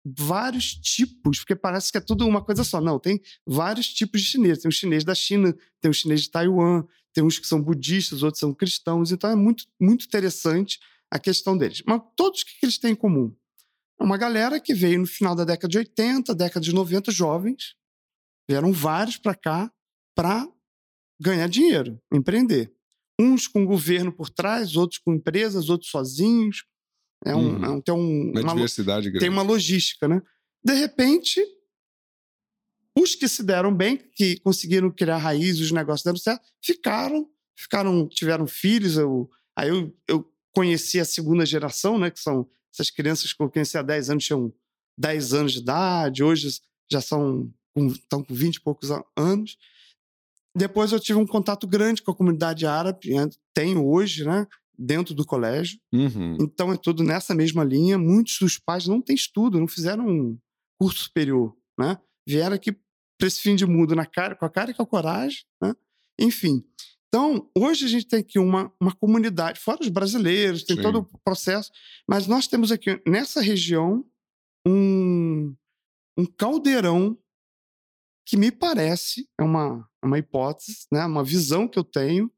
vários tipos, porque parece que é tudo uma coisa só. Não, tem vários tipos de chineses. Tem o chinês da China, tem o chinês de Taiwan, tem uns que são budistas, outros são cristãos. Então, é muito, muito interessante a questão deles. Mas todos o que eles têm em comum? É uma galera que veio no final da década de 80, década de 90, jovens. Vieram vários para cá para ganhar dinheiro, empreender. Uns com o governo por trás, outros com empresas, outros sozinhos. É um, uhum. é um, tem um, uma, uma diversidade grande. Tem uma logística, né? De repente, os que se deram bem, que conseguiram criar raízes, os negócios deram certo, ficaram, ficaram, tiveram filhos. Eu, aí eu, eu conheci a segunda geração, né? Que são essas crianças que eu conheci há 10 anos, tinham 10 anos de idade, hoje já são estão com 20 e poucos anos. Depois eu tive um contato grande com a comunidade árabe, tenho hoje, né, dentro do colégio. Uhum. Então é tudo nessa mesma linha. Muitos dos pais não têm estudo, não fizeram um curso superior, né? Vieram aqui para esse fim de mundo na cara, com a cara e com a coragem, né? Enfim. Então, hoje a gente tem aqui uma, uma comunidade, fora os brasileiros, tem Sim. todo o processo, mas nós temos aqui nessa região um, um caldeirão que me parece, é uma, uma hipótese, né, uma visão que eu tenho,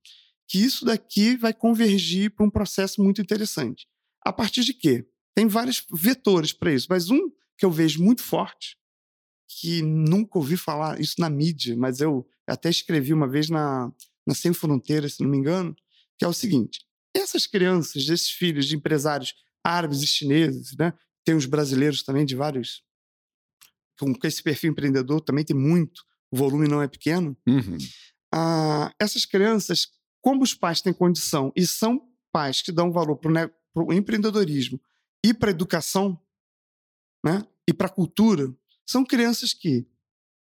que isso daqui vai convergir para um processo muito interessante. A partir de quê? Tem vários vetores para isso, mas um que eu vejo muito forte, que nunca ouvi falar isso na mídia, mas eu até escrevi uma vez na, na Sem Fronteiras, se não me engano, que é o seguinte: essas crianças, esses filhos de empresários árabes e chineses, né? Tem os brasileiros também de vários com esse perfil empreendedor também tem muito, o volume não é pequeno. Uhum. Ah, essas crianças, como os pais têm condição e são pais que dão valor para o empreendedorismo e para a educação, né, e para a cultura, são crianças que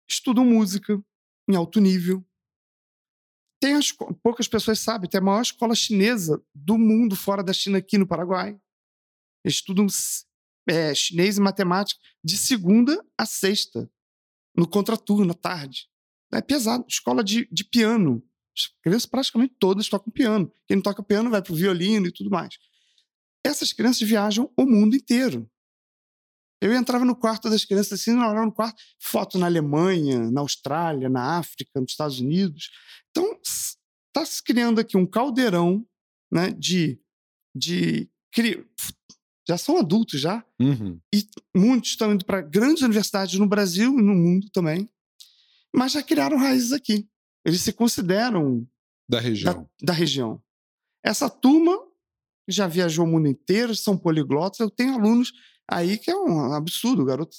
estudam música em alto nível. Tem as, poucas pessoas sabem, tem a maior escola chinesa do mundo fora da China aqui no Paraguai. Eles estudam é, chinês e matemática de segunda a sexta, no contraturno, à tarde. É pesado. Escola de, de piano. As crianças praticamente todas tocam piano. Quem não toca piano vai para o violino e tudo mais. Essas crianças viajam o mundo inteiro. Eu entrava no quarto das crianças assim, olhava no quarto, foto na Alemanha, na Austrália, na África, nos Estados Unidos. Então, está se criando aqui um caldeirão né, de, de já são adultos já. Uhum. E muitos estão indo para grandes universidades no Brasil e no mundo também. Mas já criaram raízes aqui. Eles se consideram da região. Da, da região. Essa turma já viajou o mundo inteiro, são poliglotas. Eu tenho alunos aí que é um absurdo. Garoto,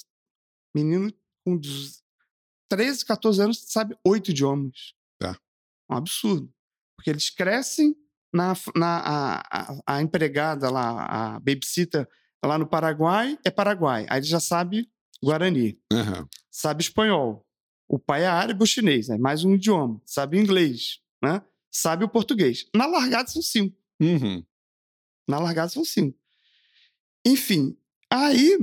menino com 13, 14 anos, sabe oito idiomas. Tá. Um absurdo. Porque eles crescem na, na a, a, a, empregada lá, a babysitter lá no Paraguai é Paraguai. Aí ele já sabe Guarani, uhum. sabe espanhol. O pai é árabe ou chinês, é mais um idioma. Sabe inglês, né? Sabe o português. Na largada são cinco. Uhum. Na largada são cinco. Enfim, aí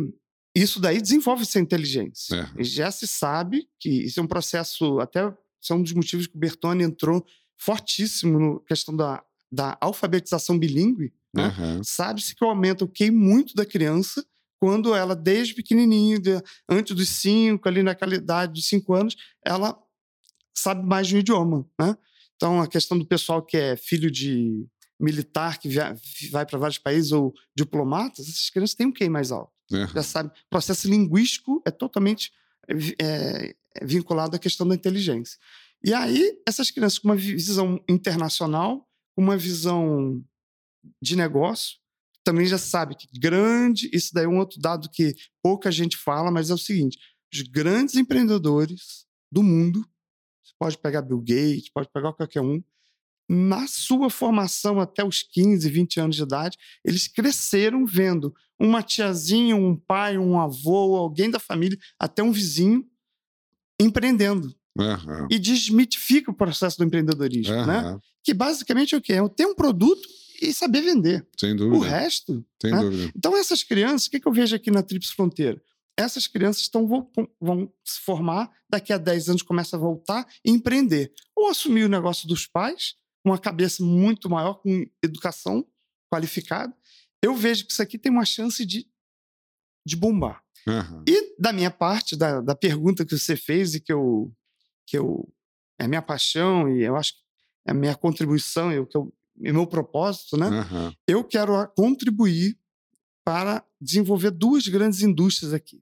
isso daí desenvolve essa inteligência. É. Já se sabe que isso é um processo, até isso é um dos motivos que o Bertone entrou fortíssimo na questão da da alfabetização bilíngue, né? uhum. sabe-se que aumenta o QI muito da criança quando ela, desde pequenininha, antes dos cinco, ali naquela idade de cinco anos, ela sabe mais de um idioma. Né? Então, a questão do pessoal que é filho de militar, que via, vai para vários países, ou diplomatas, essas crianças têm um QI mais alto. Uhum. Já sabe. O processo linguístico é totalmente é vinculado à questão da inteligência. E aí, essas crianças com uma visão internacional, uma visão de negócio, também já sabe que grande, isso daí é um outro dado que pouca gente fala, mas é o seguinte: os grandes empreendedores do mundo, você pode pegar Bill Gates, pode pegar qualquer um, na sua formação até os 15, 20 anos de idade, eles cresceram vendo uma tiazinha, um pai, um avô, alguém da família, até um vizinho empreendendo. Uhum. E desmitifica o processo do empreendedorismo, Uhum. né? Que basicamente é o quê? É ter um produto e saber vender. Sem O dúvida. resto. Sem né? dúvida. Então, essas crianças, o que, que eu vejo aqui na Trips Fronteira? Essas crianças estão, vão, vão se formar, daqui a 10 anos começa a voltar e empreender. Ou assumir o negócio dos pais, uma cabeça muito maior, com educação qualificada. Eu vejo que isso aqui tem uma chance de, de bombar. Uhum. E da minha parte, da, da pergunta que você fez e que eu, que eu é minha paixão e eu acho que é minha contribuição, e o que eu, é meu propósito, né? Uhum. Eu quero contribuir para desenvolver duas grandes indústrias aqui.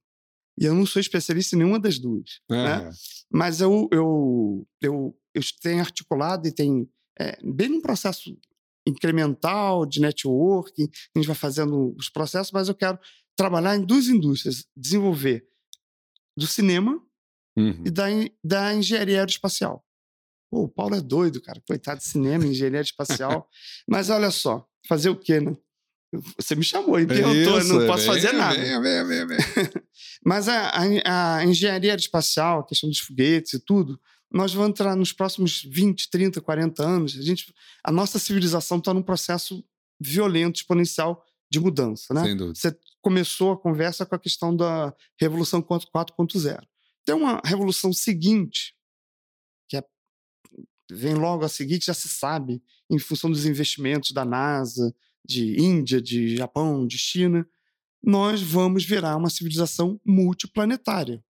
E eu não sou especialista em nenhuma das duas, né? Uhum. Mas eu, eu, eu, eu tenho articulado e tenho, é, bem num processo incremental de networking, a gente vai fazendo os processos, mas eu quero trabalhar em duas indústrias, desenvolver do cinema Uhum. e da, da engenharia aeroespacial. Pô, o Paulo é doido, cara. Coitado de cinema, engenharia espacial. Mas olha só, fazer o quê, né? Você me chamou e perguntou, Isso, não posso venha, fazer nada. Mas a, a- a engenharia aeroespacial, a questão dos foguetes e tudo, nós vamos entrar nos próximos 20, 30, 40 anos. A, gente, a nossa civilização está num processo violento, exponencial de mudança. Né? Sem dúvida. Você começou a conversa com a questão da Revolução 4.0. Tem uma revolução seguinte, que é- vem logo a seguir, que já se sabe, em função dos investimentos da NASA, de Índia, de Japão, de China, nós vamos virar uma civilização multiplanetária.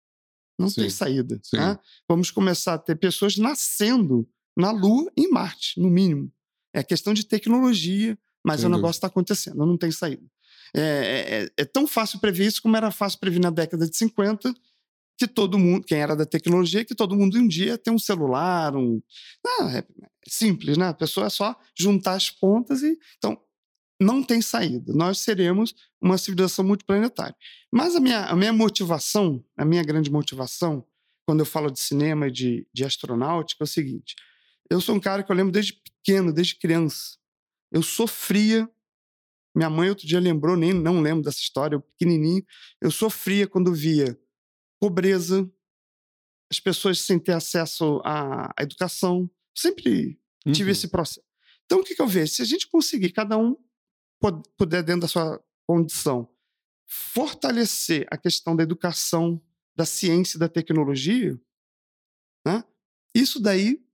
Não tem Sim, saída. sim. né? Vamos começar a ter pessoas nascendo na Lua e em Marte, no mínimo. É questão de tecnologia, mas Sem o negócio está acontecendo, não tem saída. É, é- é- é tão fácil prever isso como era fácil prever na década de 50, que todo mundo, quem era da tecnologia, que todo mundo um dia tem um celular, um. Ah, é simples, né? A pessoa é só juntar as pontas e. Então, não tem saída. Nós seremos uma civilização multiplanetária. Mas a minha, a minha motivação, a minha grande motivação, quando eu falo de cinema e de, de astronáutica, é o seguinte: eu sou um cara que eu lembro desde pequeno, desde criança. Eu sofria. Minha mãe outro dia lembrou, nem não lembro dessa história, eu pequenininho. Eu sofria quando via pobreza, as pessoas sem ter acesso à, à educação. Sempre tive Uhum. esse processo. Então, o que, que eu vejo? Se a gente conseguir, cada um puder, dentro da sua condição, fortalecer a questão da educação, da ciência e da tecnologia, né? isso daí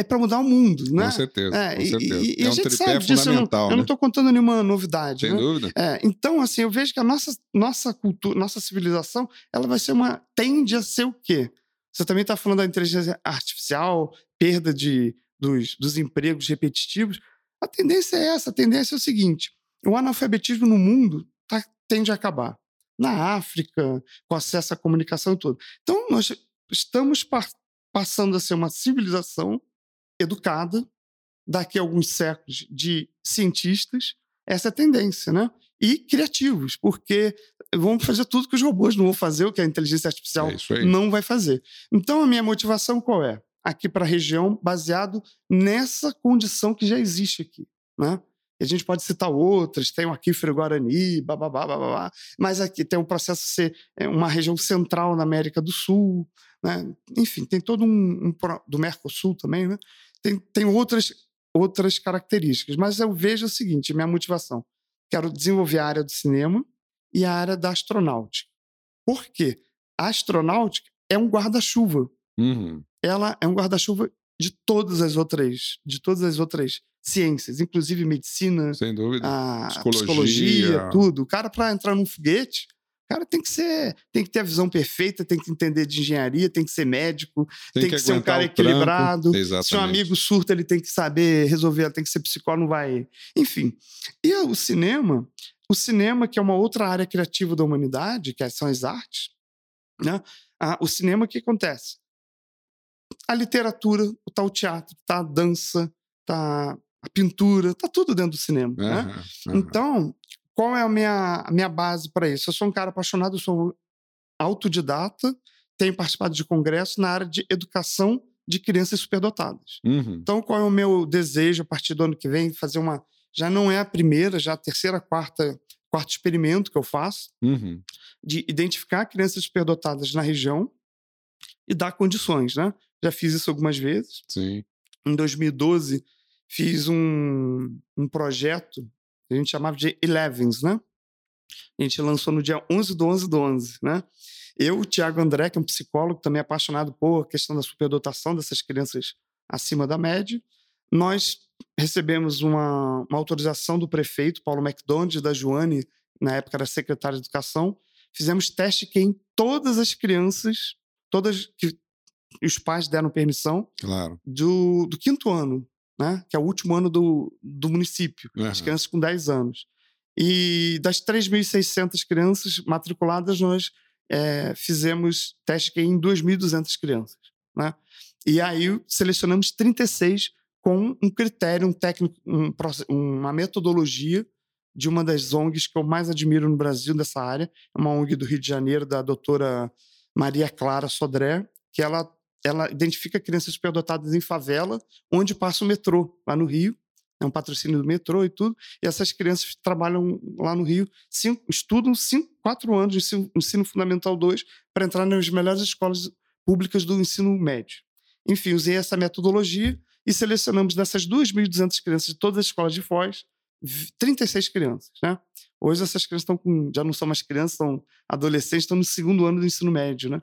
é para mudar o mundo. Né? Com certeza, É, com e- certeza. e- e é a um gente tripé sabe disso, fundamental, Eu não né? estou contando nenhuma novidade. Sem né? dúvida. É, então, assim, eu vejo que a nossa, nossa cultura, nossa civilização, ela vai ser uma. tende a ser o quê? Você também está falando da inteligência artificial, perda de, dos, dos empregos repetitivos. A tendência é essa. A tendência é o seguinte: o analfabetismo no mundo tá, tende a acabar. Na África, com acesso à comunicação tudo. Então, nós estamos pa- passando a ser uma civilização educada, daqui a alguns séculos, de cientistas, essa é a tendência, né? E criativos, porque vamos fazer tudo que os robôs não vão fazer, o que a inteligência artificial É não vai fazer. Então, a minha motivação qual é? Aqui para a região, baseado nessa condição que já existe aqui, né? E a gente pode citar outras, tem o Aquífero Guarani, bababá, bababá, mas aqui tem um processo de ser é, uma região central na América do Sul, né? enfim, tem todo um, um pro- do Mercosul também, né? Tem, tem outras, outras características, mas eu vejo o seguinte, minha motivação, quero desenvolver a área do cinema e a área da astronáutica. Por quê? A astronáutica é um guarda-chuva Uhum. ela é um guarda-chuva de todas as outras, de todas as outras ciências, inclusive medicina, Sem dúvida. a Psicologia. psicologia, tudo. O cara para entrar num foguete, cara tem que ser, tem que ter a visão perfeita, tem que entender de engenharia, tem que ser médico, tem, que, ser um cara equilibrado. Se um amigo surta, ele tem que saber resolver, tem que ser psicólogo, não vai. Enfim. E o cinema, o cinema, que é uma outra área criativa da humanidade, que são as artes, né? Ah, o cinema, o que acontece? A literatura, tá o teatro, tá a dança, tá a pintura, tá tudo dentro do cinema. Aham, Né? aham. Então, qual é a minha, a minha base para isso? Eu sou um cara apaixonado, sou autodidata, tenho participado de congressos na área de educação de crianças superdotadas. Uhum. Então, qual é o meu desejo a partir do ano que vem? Fazer uma. Já não é a primeira, já a terceira, quarta, quarto experimento que eu faço, Uhum. de identificar crianças superdotadas na região e dar condições, né? Já fiz isso algumas vezes. Sim. Em 2012, fiz um, um projeto a gente chamava de Elevens, né? A gente lançou no dia 11 do 11 do 11, né? Eu, o Tiago André, que é um psicólogo também apaixonado por questão da superdotação dessas crianças acima da média, nós recebemos uma, uma autorização do prefeito, Paulo McDonald, da Joane, na época era secretário de Educação, fizemos teste que em todas as crianças, todas que os pais deram permissão, Claro. do, do quinto ano, né? que é o último ano do, do município, as Aham. crianças com 10 anos. E das 3.600 crianças matriculadas, nós eh, fizemos teste em 2.200 crianças. Né? E aí selecionamos 36 com um critério, um técnico, um uma metodologia de uma das ONGs que eu mais admiro no Brasil dessa área, é uma ONG do Rio de Janeiro, da doutora Maria Clara Sodré, que ela, ela identifica crianças superdotadas em favela, onde passa o metrô, lá no Rio. É um patrocínio do metrô e tudo. E essas crianças trabalham lá no Rio, cinco, estudam cinco, quatro anos de ensino, ensino fundamental 2 para entrar nas melhores escolas públicas do ensino médio. Enfim, usei essa metodologia e selecionamos dessas 2.200 crianças de todas as escolas de Foz, 36 crianças, né? Hoje essas crianças estão com, já não são mais crianças, são adolescentes, estão no segundo ano do ensino médio, né?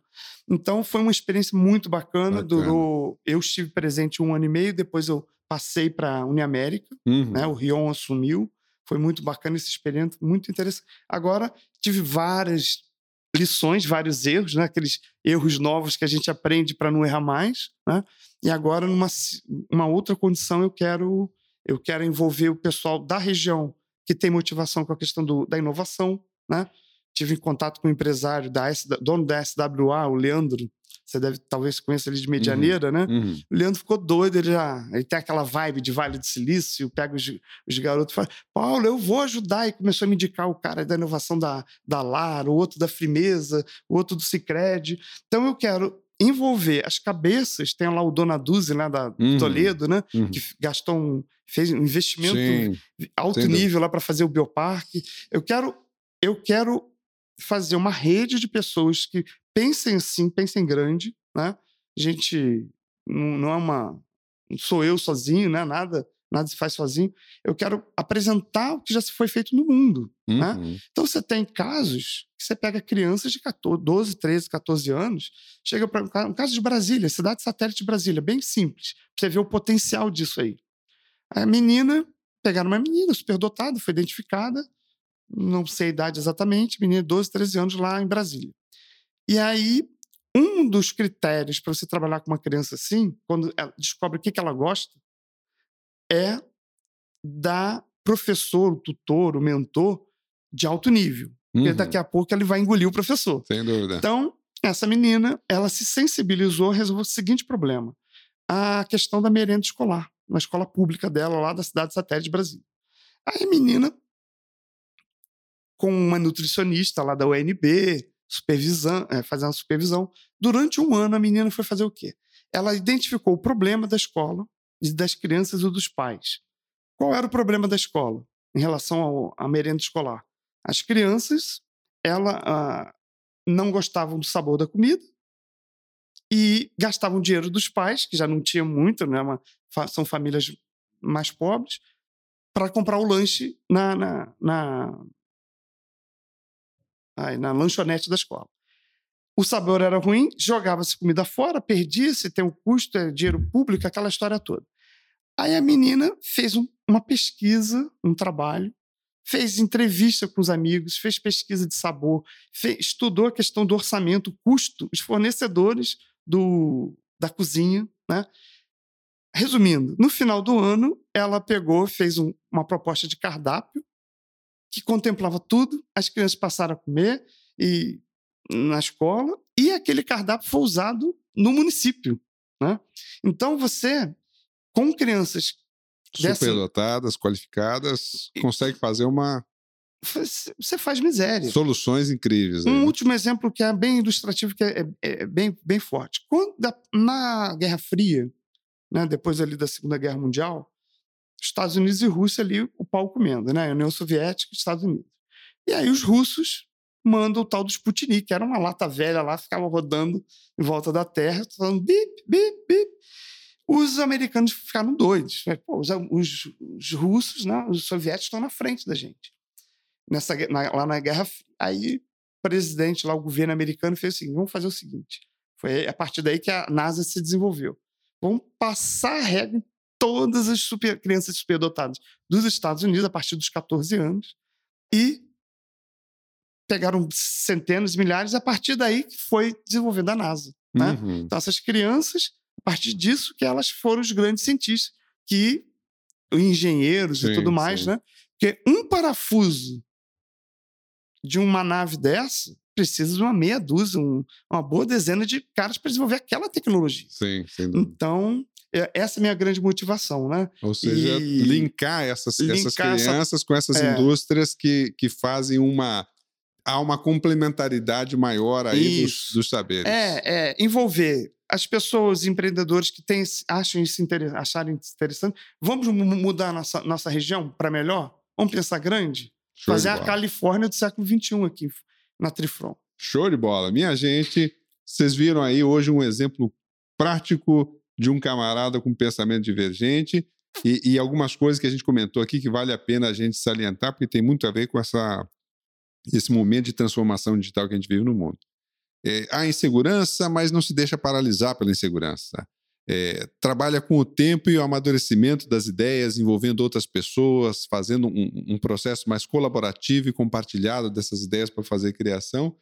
Então foi uma experiência muito bacana, Bacana. durou, eu estive presente um ano e meio, depois eu passei para a Uniamérica, Uhum. né? O Rion assumiu, foi muito bacana esse experimento, muito interessante. Agora tive várias lições, vários erros, né? Aqueles erros novos que a gente aprende para não errar mais, né? E agora numa uma outra condição eu quero eu quero envolver o pessoal da região que tem motivação com a questão do, da inovação, né? Tive em contato com o empresário da S, dono da SWA, o Leandro. Você deve talvez conheça ele de Medianeira, né? Uhum. O Leandro ficou doido, ele já ele tem aquela vibe de Vale do Silício, pega os, os garotos e fala: Paulo, eu vou ajudar. E começou a me indicar o cara da inovação da, da LAR, o outro da Frimeza, o outro do Cicred. Então eu quero envolver as cabeças, tem lá o Dona Duzi, né, da Uhum. Toledo, né, Uhum. que gastou um, fez um investimento Sim. alto dúvida. nível lá para fazer o bioparque. Eu quero, eu quero fazer uma rede de pessoas que pensem assim, pensem grande, né? Gente, não, não é uma, não sou eu sozinho, né? Nada, nada se faz sozinho. Eu quero apresentar o que já se foi feito no mundo. né? Uhum. Então você tem casos que você pega crianças de 14, 12, 13, 14 anos, chega para um ca- caso de Brasília, cidade satélite de Brasília, bem simples, pra você ver o potencial disso aí. A menina, pegaram uma menina superdotada, foi identificada, não sei a idade exatamente, menina de 12, 13 anos lá em Brasília. E aí, um dos critérios para você trabalhar com uma criança assim, quando ela descobre o que, que ela gosta, é dar professor, o tutor, o mentor de alto nível. Porque Uhum. daqui a pouco ele vai engolir o professor. Sem dúvida. Então, essa menina, ela se sensibilizou, resolveu o seguinte problema: a questão da merenda escolar, na escola pública dela, lá da cidade satélite de Brasília. Aí a menina, com uma nutricionista lá da UNB, supervisão, é, fazendo supervisão, durante um ano a menina foi fazer o quê? Ela identificou o problema da escola, das crianças e dos pais. Qual era o problema da escola em relação ao- à merenda escolar? As crianças, ela ah, não gostavam do sabor da comida e gastavam dinheiro dos pais, que já não tinha muito, né? Uma- são famílias mais pobres, para comprar o lanche na, na, na, na lanchonete da escola. O sabor era ruim, jogava-se comida fora, perdia-se, tem o custo, é dinheiro público, aquela história toda. Aí a menina fez um- uma pesquisa, um trabalho, fez entrevista com os amigos, fez pesquisa de sabor, fe- estudou a questão do orçamento, custo, os fornecedores do, da cozinha, né? Resumindo, no final do ano, ela pegou, fez um- uma proposta de cardápio que contemplava tudo, as crianças passaram a comer e na escola e aquele cardápio foi usado no município, né? Então você com crianças superdotadas, qualificadas, consegue fazer uma você faz miséria. Soluções incríveis. Um né? último exemplo que é bem ilustrativo, que é, é, é bem, bem forte. Quando, na Guerra Fria, né, depois ali da Segunda Guerra Mundial, Estados Unidos e Rússia ali o pau comendo, né? União Soviética e Estados Unidos. E aí os russos mandam o tal do Sputnik, que era uma lata velha lá, ficava rodando em volta da Terra, falando bip, bip, bip. Os americanos ficaram doidos. Pô, os, os, os, russos, né, os soviéticos estão na frente da gente. Nessa, na, lá na Guerra Aí o presidente, lá, o governo americano fez o seguinte, vamos fazer o seguinte. Foi a partir daí que a NASA se desenvolveu. Vamos passar a regra em todas as super, crianças superdotadas dos Estados Unidos a partir dos 14 anos e pegaram centenas, milhares, a partir daí que foi desenvolvendo a NASA. Né? Uhum. Então, essas crianças, a partir disso que elas foram os grandes cientistas, que engenheiros sim, e tudo mais, sim. né? Porque um parafuso de uma nave dessa precisa de uma meia dúzia, um, uma boa dezena de caras para desenvolver aquela tecnologia. Sim, sim. Então, é, essa é a minha grande motivação, né? Ou seja, e... linkar essas, linkar essas crianças essa... com essas é. indústrias que, que fazem uma há uma complementaridade maior aí dos, dos, saberes. É, é, envolver as pessoas, empreendedores que têm, acham isso inter, acharem interessante. Vamos mudar nossa, nossa região para melhor? Vamos pensar grande? Show Fazer a Califórnia do século XXI aqui, na Trifron. Show de bola. Minha gente, vocês viram aí hoje um exemplo prático de um camarada com pensamento divergente e, e, algumas coisas que a gente comentou aqui que vale a pena a gente salientar, porque tem muito a ver com essa esse momento de transformação digital que a gente vive no mundo. É, há insegurança, mas não se deixa paralisar pela insegurança. É, trabalha com o tempo e o amadurecimento das ideias, envolvendo outras pessoas, fazendo um, um processo mais colaborativo e compartilhado dessas ideias para fazer criação.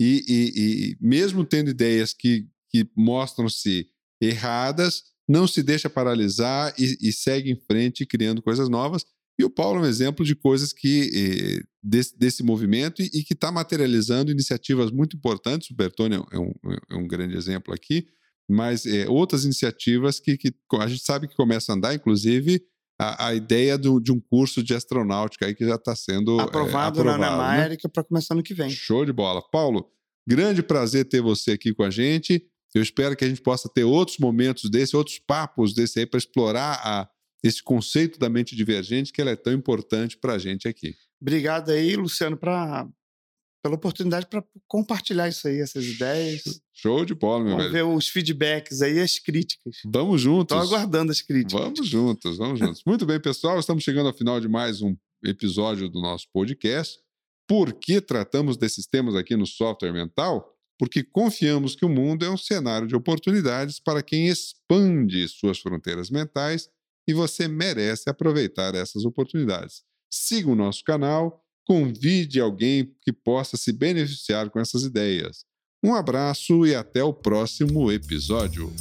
E, e, e, mesmo tendo ideias que, que mostram-se erradas, não se deixa paralisar e, e segue em frente criando coisas novas e o Paulo é um exemplo de coisas que eh, desse, desse, movimento e, e que está materializando iniciativas muito importantes. O Bertone é um, é um grande exemplo aqui, mas eh, outras iniciativas que, que, a gente sabe que começam a andar, inclusive a, a ideia do, de um curso de astronáutica aí que já está sendo aprovado, aprovado na América né? para começar no que vem. Show de bola. Paulo, grande prazer ter você aqui com a gente. Eu espero que a gente possa ter outros momentos desse, outros papos desse aí para explorar a esse conceito da mente divergente que ela é tão importante para a gente aqui. Obrigado aí, Luciano, pra, pela oportunidade para compartilhar isso aí, essas ideias. Show de bola, meu vamos velho. Vamos ver os feedbacks aí, as críticas. Vamos juntos. Estou aguardando as críticas. Vamos juntos, vamos juntos. Muito bem, pessoal, estamos chegando ao final de mais um episódio do nosso podcast. Por que tratamos desses temas aqui no Software Mental? Porque confiamos que o mundo é um cenário de oportunidades para quem expande suas fronteiras mentais e você merece aproveitar essas oportunidades. Siga o nosso canal, convide alguém que possa se beneficiar com essas ideias. Um abraço e até o próximo episódio.